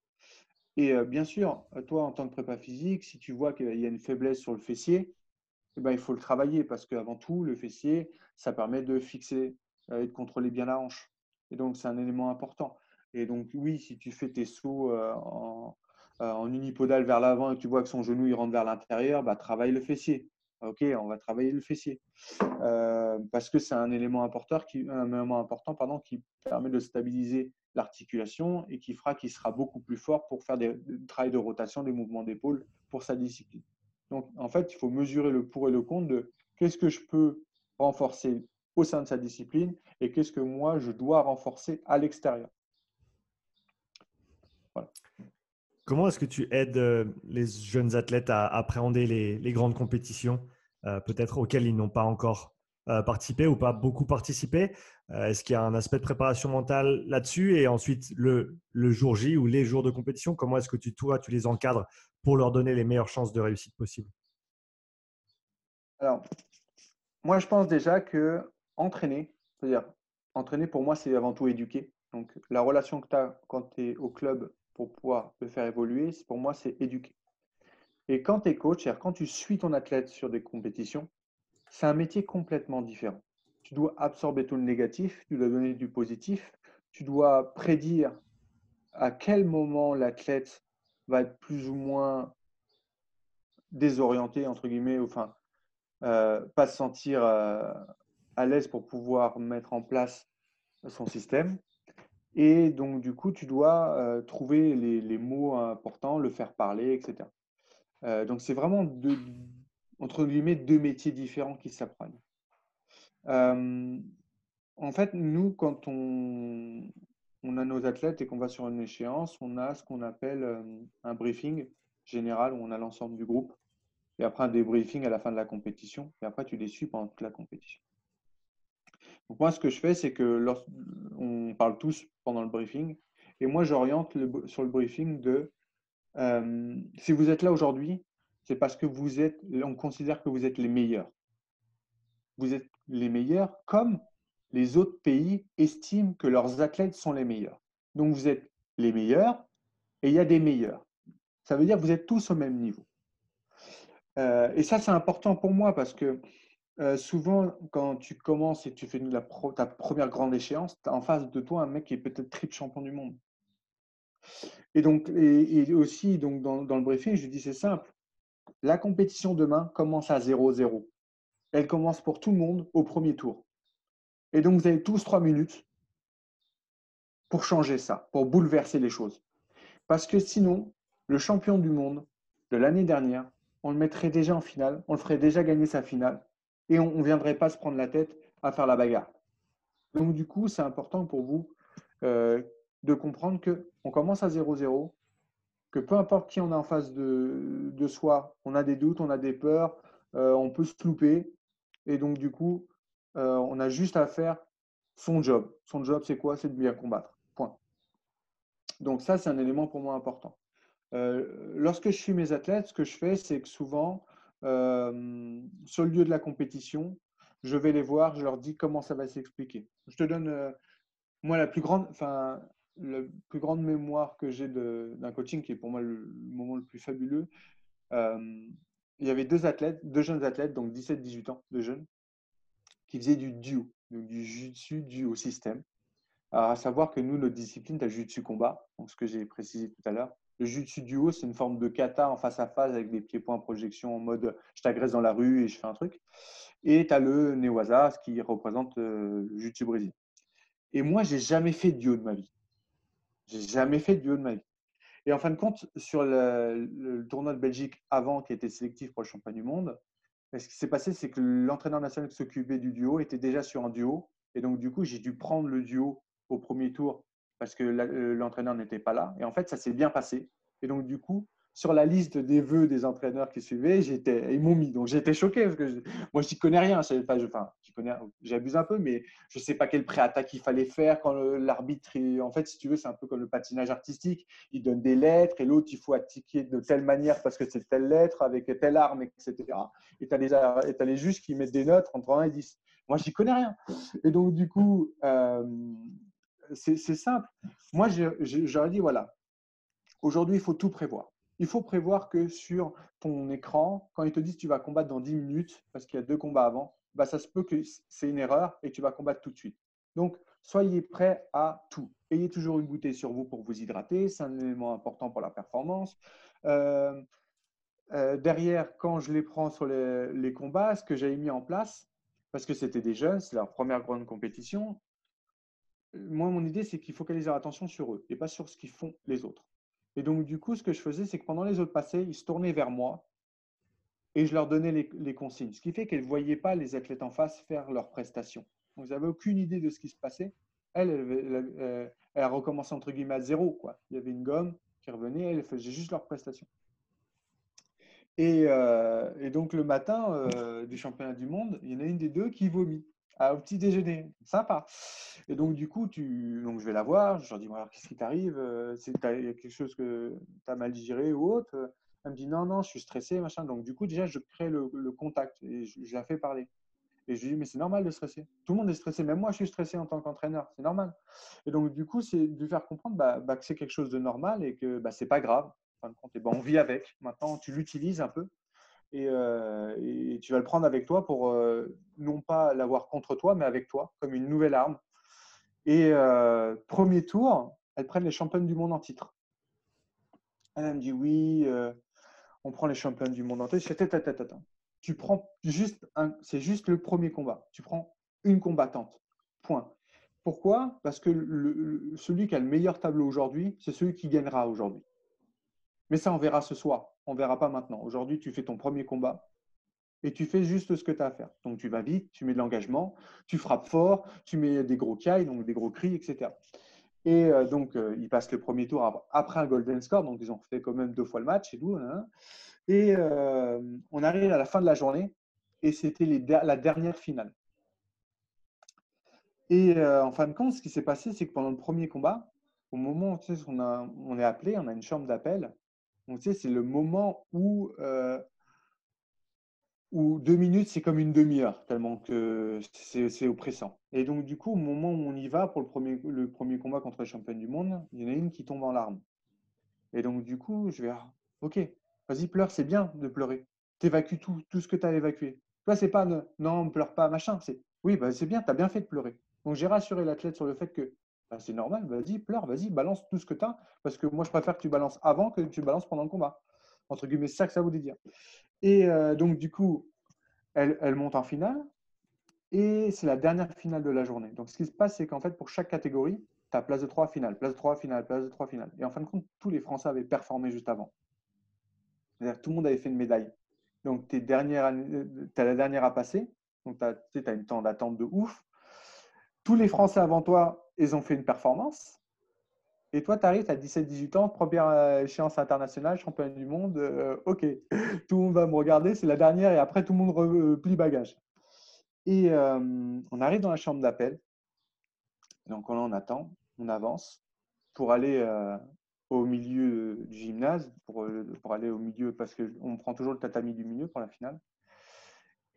Et euh, bien sûr, toi, en tant que prépa physique, si tu vois qu'il y a une faiblesse sur le fessier, eh ben, il faut le travailler parce qu'avant tout, le fessier, ça permet de fixer euh, et de contrôler bien la hanche. Et donc, c'est un élément important. Et donc, oui, si tu fais tes sauts en, en unipodal vers l'avant et que tu vois que son genou il rentre vers l'intérieur, bah, travaille le fessier. Ok, on va travailler le fessier euh, parce que c'est un élément important qui, un élément important pardon, qui permet de stabiliser l'articulation et qui fera qu'il sera beaucoup plus fort pour faire des, travail de rotation, des mouvements d'épaule pour sa discipline. Donc, en fait, il faut mesurer le pour et le contre de qu'est-ce que je peux renforcer au sein de sa discipline et qu'est-ce que moi je dois renforcer à l'extérieur. Voilà. Comment est-ce que tu aides euh, les jeunes athlètes à appréhender les, grandes compétitions, euh, peut-être auxquelles ils n'ont pas encore euh, participé ou pas beaucoup participé? Est-ce qu'il y a un aspect de préparation mentale là-dessus? Et ensuite, le, jour J ou les jours de compétition, comment est-ce que tu, toi, tu les encadres pour leur donner les meilleures chances de réussite possibles? Alors, moi, je pense déjà que entraîner, c'est-à-dire entraîner pour moi, c'est avant tout éduquer. Donc, la relation que tu as quand tu es au club pour pouvoir le faire évoluer, pour moi, c'est éduquer. Et quand tu es coach, quand tu suis ton athlète sur des compétitions, c'est un métier complètement différent. Tu dois absorber tout le négatif, tu dois donner du positif, tu dois prédire à quel moment l'athlète va être plus ou moins désorienté, entre guillemets, enfin, pas se sentir à l'aise pour pouvoir mettre en place son système. Et donc, du coup, tu dois trouver les, mots importants, le faire parler, etc. donc, c'est vraiment deux, entre guillemets deux métiers différents qui s'apprennent. en fait, nous, quand on, on, a nos athlètes et qu'on va sur une échéance, on a ce qu'on appelle un briefing général où on a l'ensemble du groupe. Et après, un débriefing à la fin de la compétition. Et après, tu les suis pendant toute la compétition. Moi, ce que je fais, c'est que on parle tous pendant le briefing, et moi, j'oriente sur le briefing de euh, si vous êtes là aujourd'hui, c'est parce que vous êtes, on considère que vous êtes les meilleurs. Vous êtes les meilleurs comme les autres pays estiment que leurs athlètes sont les meilleurs. Donc vous êtes les meilleurs et il y a des meilleurs. Ça veut dire que vous êtes tous au même niveau. Euh, et ça, c'est important pour moi parce que euh, souvent, quand tu commences et tu fais ta première grande échéance, tu as en face de toi un mec qui est peut-être triple champion du monde. Et donc, et, aussi, donc dans, le briefing, je dis c'est simple. La compétition demain commence à 0-0. Elle commence pour tout le monde au premier tour. Et donc, vous avez tous trois minutes pour changer ça, pour bouleverser les choses. Parce que sinon, le champion du monde de l'année dernière, on le mettrait déjà en finale, on le ferait déjà gagner sa finale et on ne viendrait pas se prendre la tête à faire la bagarre. Donc, du coup, c'est important pour vous euh, de comprendre qu'on commence à 0-0, que peu importe qui on a en face de, soi, on a des doutes, on a des peurs, euh, on peut se louper. Et donc, du coup, euh, on a juste à faire son job. Son job, c'est quoi? C'est de bien combattre. Point. Donc, ça, c'est un élément pour moi important. lorsque je suis mes athlètes, ce que je fais, c'est que souvent, euh, sur le lieu de la compétition, je vais les voir, je leur dis comment ça va s'expliquer. Je te donne, euh, moi, la plus grande, enfin, la plus grande mémoire que j'ai d'un coaching, qui est pour moi le, moment le plus fabuleux. Euh, il y avait deux athlètes, deux jeunes athlètes, donc 17-18 ans, deux jeunes, qui faisaient du duo, donc du jiu-jitsu duo système. Alors, à savoir que nous, notre discipline, tu as jiu-jitsu combat, ce que j'ai précisé tout à l'heure. Le jiu-jitsu duo, c'est une forme de kata en face à face avec des pieds-points projection en mode je t'agresse dans la rue et je fais un truc. Et tu as le newaza, ce qui représente euh, le jiu-jitsu brésilien. Et moi, j'ai jamais fait de duo de ma vie. J'ai jamais fait de duo de ma vie. Et en fin de compte, sur le, tournoi de Belgique avant, qui était sélectif pour le championnat du monde, ce qui s'est passé, c'est que l'entraîneur national qui s'occupait du duo était déjà sur un duo. Et donc, du coup, j'ai dû prendre le duo au premier tour parce que euh, l'entraîneur n'était pas là. Et en fait, ça s'est bien passé. Et donc, du coup, sur la liste des vœux des entraîneurs qui suivaient, j'étais, ils m'ont mis. Donc, j'étais choqué parce que moi, je n'y connais rien. Pas, je, enfin, connais, j'abuse un peu, mais je ne sais pas quel pré-attaque il fallait faire quand l'arbitre, en fait, si tu veux, c'est un peu comme le patinage artistique. Il donne des lettres et l'autre, il faut attaquer de telle manière parce que c'est telle lettre avec telle arme, etc. Et tu as, as, les juges qui mettent des notes entre 1 et 10. Moi, je n'y connais rien. Et donc, du coup, euh, c'est simple. Moi, j'aurais dit, voilà, aujourd'hui, il faut tout prévoir. Il faut prévoir que sur ton écran, quand ils te disent tu vas combattre dans 10 minutes, parce qu'il y a deux combats avant, bah, ça se peut que c'est une erreur et tu vas combattre tout de suite. Donc, soyez prêts à tout. Ayez toujours une bouteille sur vous pour vous hydrater, c'est un élément important pour la performance. Euh, euh, derrière, quand je les prends sur les, les combats, ce que j'avais mis en place, parce que c'était des jeunes, c'est leur première grande compétition, moi, mon idée, c'est qu'ils focalisent leur attention sur eux et pas sur ce qu'ils font les autres. Et donc, du coup, ce que je faisais, c'est que pendant les autres passaient, ils se tournaient vers moi et je leur donnais les, consignes. Ce qui fait qu'elles ne voyaient pas les athlètes en face faire leurs prestations. Donc, ils n'avaient aucune idée de ce qui se passait. Elle, elle, recommencé entre guillemets à zéro. Il y avait une gomme qui revenait, elle faisait juste leurs prestations. Et, euh, donc, le matin euh, du championnat du monde, il y en a une des deux qui vomit au petit déjeuner. Sympa. Et donc, du coup, tu... donc, je vais la voir. Je leur dis alors, Qu'est-ce qui t'arrive? Euh, Il y a quelque chose que tu as mal digéré ou autre? Elle me dit Non, non, je suis stressé. Machin. Donc, du coup, déjà, je crée le, contact et je, la fais parler. Et je lui dis Mais c'est normal de stresser. Tout le monde est stressé. Même moi, je suis stressé en tant qu'entraîneur. C'est normal. Et donc, du coup, c'est de faire comprendre bah, bah, que c'est quelque chose de normal et que bah, c'est pas grave. En fin de compte, et ben, on vit avec. Maintenant, tu l'utilises un peu euh, et, tu vas le prendre avec toi pour euh, non pas l'avoir contre toi, mais avec toi, comme une nouvelle arme. Et euh, premier tour, elles prennent les championnes du monde en titre. Elle me dit oui, on prend les champions du monde en tête. Je fais, attends. Tu prends juste un, c'est juste le premier combat. Tu prends une combattante. Point. Pourquoi? Parce que celui qui a le meilleur tableau aujourd'hui, c'est celui qui gagnera aujourd'hui. Mais ça, on verra ce soir. On ne verra pas maintenant. Aujourd'hui, tu fais ton premier combat et tu fais juste ce que tu as à faire. Donc, tu vas vite, tu mets de l'engagement, tu frappes fort, tu mets des gros cailles, donc des gros cris, etc. Et euh, donc, euh, ils passent le premier tour après un golden score. Donc, ils ont fait quand même deux fois le match et tout. Hein. Et euh, on arrive à la fin de la journée et c'était la dernière finale. Et en fin de compte, ce qui s'est passé, c'est que pendant le premier combat, au moment où on, on est appelé, on a une chambre d'appel. Donc, tu c'est le moment où où deux minutes, c'est comme une demi-heure, tellement que c'est oppressant. Et donc, du coup, au moment où on y va pour le premier, le premier combat contre les championnes du monde, il y en a une qui tombe en larmes. Et donc, du coup, je vais, ah, ok, vas-y, pleure, c'est bien de pleurer. Tu évacues tout, tout ce que tu as évacué. Toi, c'est pas non, pleure pas, machin. C'est oui, bah, c'est bien, tu as bien fait de pleurer. Donc, j'ai rassuré l'athlète sur le fait que bah, c'est normal, vas-y, pleure, vas-y, balance tout ce que tu as, parce que moi, je préfère que tu balances avant que tu balances pendant le combat. Entre guillemets, c'est ça que ça voulait dire. Et euh, donc, du coup, elle, monte en finale. Et c'est la dernière finale de la journée. Donc, ce qui se passe, c'est qu'en fait, pour chaque catégorie, tu as place de 3 finale, place de 3 finale, place de 3 finale. Et en fin de compte, tous les Français avaient performé juste avant. C'est-à-dire tout le monde avait fait une médaille. Donc, tu as la dernière à passer. Donc, tu as, as une temps d'attente de ouf. Tous les Français avant toi, ils ont fait une performance. Et toi, tu arrives, tu as 17-18 ans, première euh, échéance internationale, champion du monde. Euh, ok, <laughs> tout le monde va me regarder, c'est la dernière et après tout le monde replie bagage. Et euh, on arrive dans la chambre d'appel. Donc on attend, on avance pour aller au milieu du gymnase, pour, pour aller au milieu, parce qu'on prend toujours le tatami du milieu pour la finale.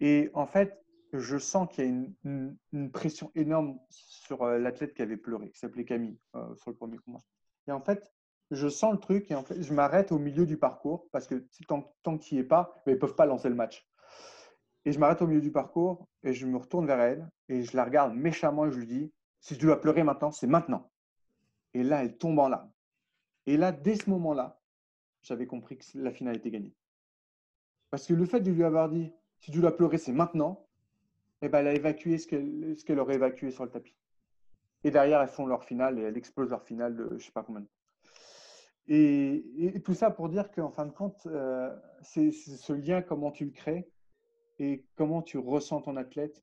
Et en fait, je sens qu'il y a une, pression énorme sur euh, l'athlète qui avait pleuré, qui s'appelait Camille, euh, sur le premier combat. Et en fait, je sens le truc et en fait, je m'arrête au milieu du parcours parce que tant, tant qu'il n'y est pas, ils ne peuvent pas lancer le match. Et je m'arrête au milieu du parcours et je me retourne vers elle et je la regarde méchamment et je lui dis Si tu dois pleurer maintenant, c'est maintenant. Et là, elle tombe en larmes. Et là, dès ce moment-là, j'avais compris que la finale était gagnée. Parce que le fait de lui avoir dit Si tu dois pleurer, c'est maintenant, eh ben, elle a évacué ce qu'elle aurait évacué sur le tapis. Et derrière, elles font leur finale et elles explosent leur finale de je ne sais pas combien de temps. Et, tout ça pour dire qu'en fin de compte, euh, c'est ce lien, comment tu le crées et comment tu ressens ton athlète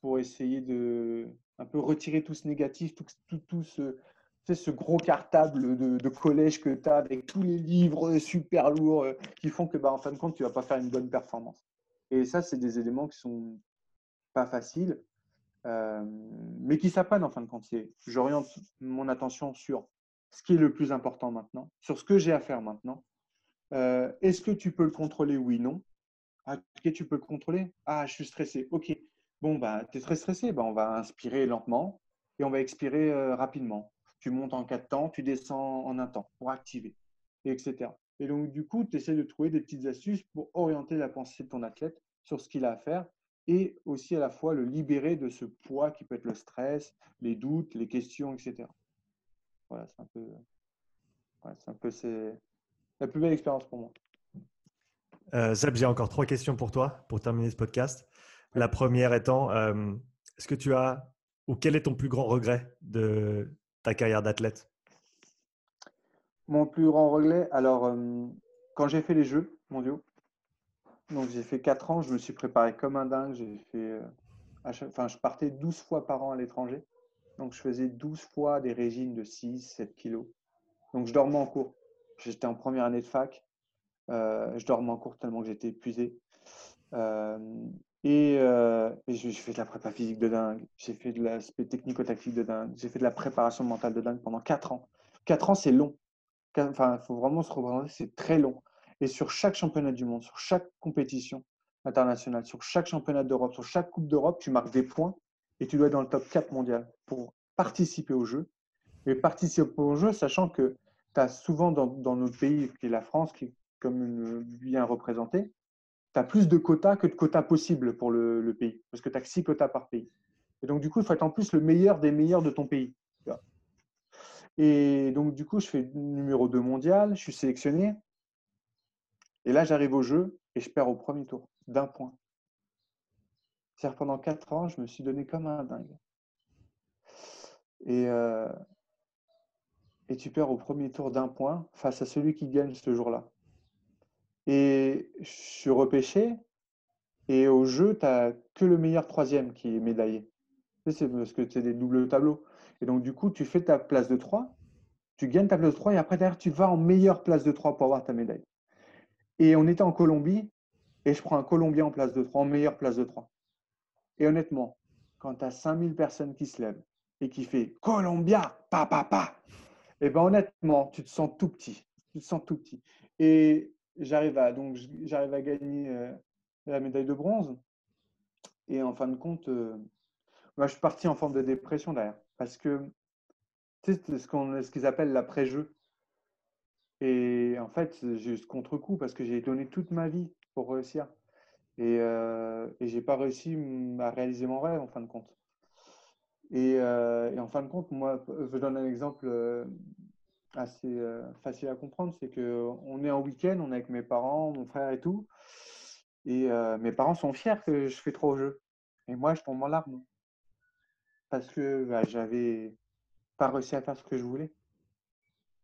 pour essayer de un peu retirer tout ce négatif, tout, tout, ce, ce gros cartable de, collège que tu as avec tous les livres super lourds euh, qui font que, bah, en fin de compte, tu ne vas pas faire une bonne performance. Et ça, c'est des éléments qui sont pas facile, euh, mais qui s'apprennent en fin de compte. J'oriente mon attention sur ce qui est le plus important maintenant, sur ce que j'ai à faire maintenant. Euh, est-ce que tu peux le contrôler Oui, non? Ah, ok, tu peux le contrôler? Ah, je suis stressé. Ok. Bon, bah, tu es très stressé. Bah, on va inspirer lentement et on va expirer euh, rapidement. Tu montes en quatre temps, tu descends en un temps pour activer, etc. Et donc, du coup, tu essaies de trouver des petites astuces pour orienter la pensée de ton athlète sur ce qu'il a à faire et aussi à la fois le libérer de ce poids qui peut être le stress, les doutes, les questions, etc. Voilà, c'est un peu, c'est un peu c'est la plus belle expérience pour moi. Euh, j'ai encore trois questions pour toi pour terminer ce podcast. La première étant, euh, est-ce que tu as ou quel est ton plus grand regret de ta carrière d'athlète? Mon plus grand regret, alors euh, quand j'ai fait les Jeux mondiaux, donc j'ai fait 4 ans, je me suis préparé comme un dingue. J'ai fait, euh, enfin, je partais 12 fois par an à l'étranger. Donc je faisais 12 fois des régimes de 6, 7 kilos. Donc je dormais en cours. J'étais en première année de fac. Euh, je dormais en cours tellement que j'étais épuisé. Euh, et, j'ai fait de la prépa physique de dingue. J'ai fait de l'aspect technico-tactique de dingue. J'ai fait de la préparation mentale de dingue pendant 4 ans. 4 ans, c'est long. Enfin, il faut vraiment se représenter, c'est très long. Et sur chaque championnat du monde, sur chaque compétition internationale, sur chaque championnat d'Europe, sur chaque Coupe d'Europe, tu marques des points et tu dois être dans le top 4 mondial pour participer au jeu. Et participer au jeu, sachant que tu as souvent dans, notre pays, qui est la France, qui est comme bien représentée, tu as plus de quotas que de quotas possibles pour le, pays, parce que tu as que 6 quotas par pays. Et donc, du coup, il faut être en plus le meilleur des meilleurs de ton pays. Et donc, du coup, je fais numéro 2 mondial, je suis sélectionné. Et là, j'arrive au jeu et je perds au premier tour d'un point. C'est-à-dire pendant quatre ans, je me suis donné comme un dingue. Et, euh, tu perds au premier tour d'un point face à celui qui gagne ce jour-là. Et je suis repêché. Et au jeu, tu n'as que le meilleur troisième qui est médaillé. C'est parce que c'est des doubles tableaux. Et donc, du coup, tu fais ta place de 3, tu gagnes ta place de 3 et après, derrière, tu vas en meilleure place de 3 pour avoir ta médaille. Et on était en Colombie et je prends un Colombien en place de 3, en meilleure place de 3. Et honnêtement, quand tu as 5000 personnes qui se lèvent et qui fait Colombia, pa, pa, pa, et eh ben honnêtement, tu te sens tout petit. Tu te sens tout petit. Et j'arrive à, donc, j'arrive à gagner euh, la médaille de bronze. Et en fin de compte, euh, moi, je suis parti en forme de dépression derrière. Parce que c'est ce qu'on, ce qu'ils appellent l'après-jeu. Et en fait, j'ai ce contre-coup parce que j'ai donné toute ma vie pour réussir. Et, euh, et je n'ai pas réussi à réaliser mon rêve en fin de compte. Euh, et, en fin de compte, moi, je donne un exemple euh, assez euh, facile à comprendre, c'est qu'on est en week-end, on est avec mes parents, mon frère et tout, et mes parents sont fiers que je fais trop au jeu. Et moi, je tombe en larmes parce que bah, j'avais pas réussi à faire ce que je voulais.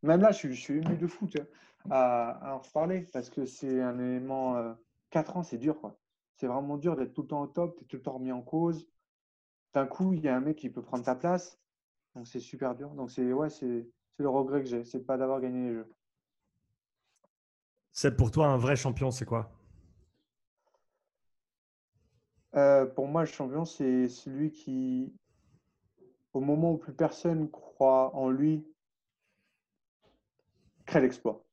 Même là, je, suis ému de fou à, en reparler parce que c'est un élément. 4 ans, c'est dur. C'est vraiment dur d'être tout le temps au top, tu es tout le temps remis en cause d'un coup, il y a un mec qui peut prendre ta place. Donc, c'est super dur. Donc, c'est ouais, c'est le regret que j'ai, c'est pas d'avoir gagné les jeux. C'est pour toi un vrai champion, c'est quoi? Euh, Pour moi, le champion, c'est celui qui, au moment où plus personne croit en lui, crée l'exploit.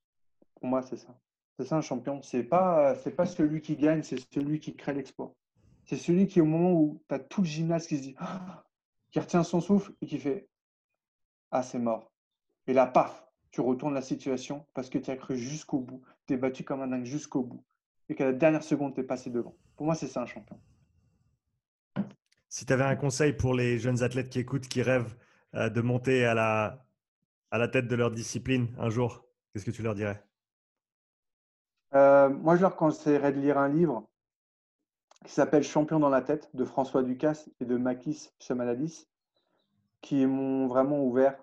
Pour moi, c'est ça. C'est ça un champion. C'est pas, c'est pas celui qui gagne, c'est celui qui crée l'exploit. C'est celui qui, au moment où tu as tout le gymnase qui se dit, <gasps> qui retient son souffle et qui fait Ah, c'est mort. Et là, paf, tu retournes la situation parce que tu as cru jusqu'au bout. Tu es battu comme un dingue jusqu'au bout. Et qu'à la dernière seconde, tu es passé devant. Pour moi, c'est ça un champion. Si tu avais un conseil pour les jeunes athlètes qui écoutent, qui rêvent euh, de monter à la, à la tête de leur discipline un jour, qu'est-ce que tu leur dirais? Euh, Moi, je leur conseillerais de lire un livre qui s'appelle Champion dans la tête de François Ducasse et de Makis Chamaladis, qui m'ont vraiment ouvert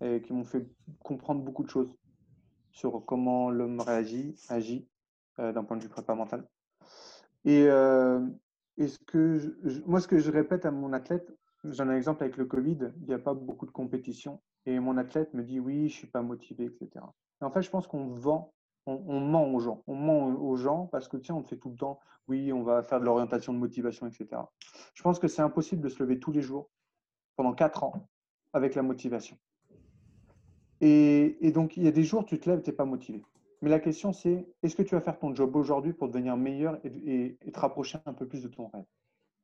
et qui m'ont fait comprendre beaucoup de choses sur comment l'homme réagit, agit euh, d'un point de vue prépa mental. Et, euh, moi, ce que je répète à mon athlète, j'en ai un exemple avec le Covid, il n'y a pas beaucoup de compétition. Et mon athlète me dit oui, je suis pas motivé, etc. en fait, je pense qu'on vend on, ment aux gens. On ment aux gens parce que, tiens, on fait tout le temps, oui, on va faire de l'orientation de motivation, etc. Je pense que c'est impossible de se lever tous les jours pendant quatre ans avec la motivation. Et, donc, il y a des jours, tu te lèves, tu n'es pas motivé. Mais la question, c'est est-ce que tu vas faire ton job aujourd'hui pour devenir meilleur et, te rapprocher un peu plus de ton rêve?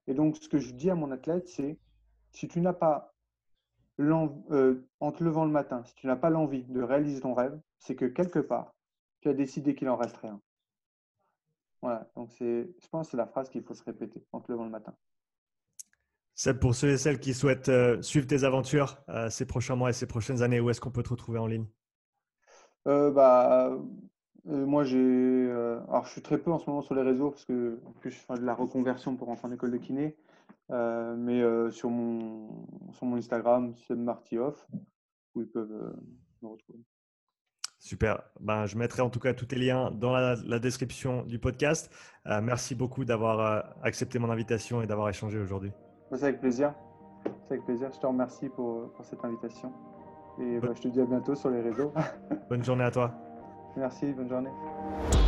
Et donc, ce que je dis à mon athlète, c'est si tu n'as pas, euh, en te levant le matin, si tu n'as pas l'envie de réaliser ton rêve, c'est que quelque part, tu as décidé qu'il en reste rien. Voilà, donc c'est, je pense que c'est la phrase qu'il faut se répéter en te levant le matin. C'est pour ceux et celles qui souhaitent euh, suivre tes aventures euh, ces prochains mois et ces prochaines années, où est-ce qu'on peut te retrouver en ligne? Euh, bah, Moi, j'ai. alors, je suis très peu en ce moment sur les réseaux parce que en plus, je fais de la reconversion pour entrer en école de kiné. Mais sur, mon, sur mon Instagram, c'est Martioff, où ils peuvent me retrouver. Super. Ben, je mettrai en tout cas tous tes liens dans la, description du podcast. Euh, merci beaucoup d'avoir euh, accepté mon invitation et d'avoir échangé aujourd'hui. C'est avec plaisir. C'est avec plaisir. Je te remercie pour, cette invitation. Et bah, je te dis à bientôt sur les réseaux. bonne journée à toi. <laughs> Merci, bonne journée.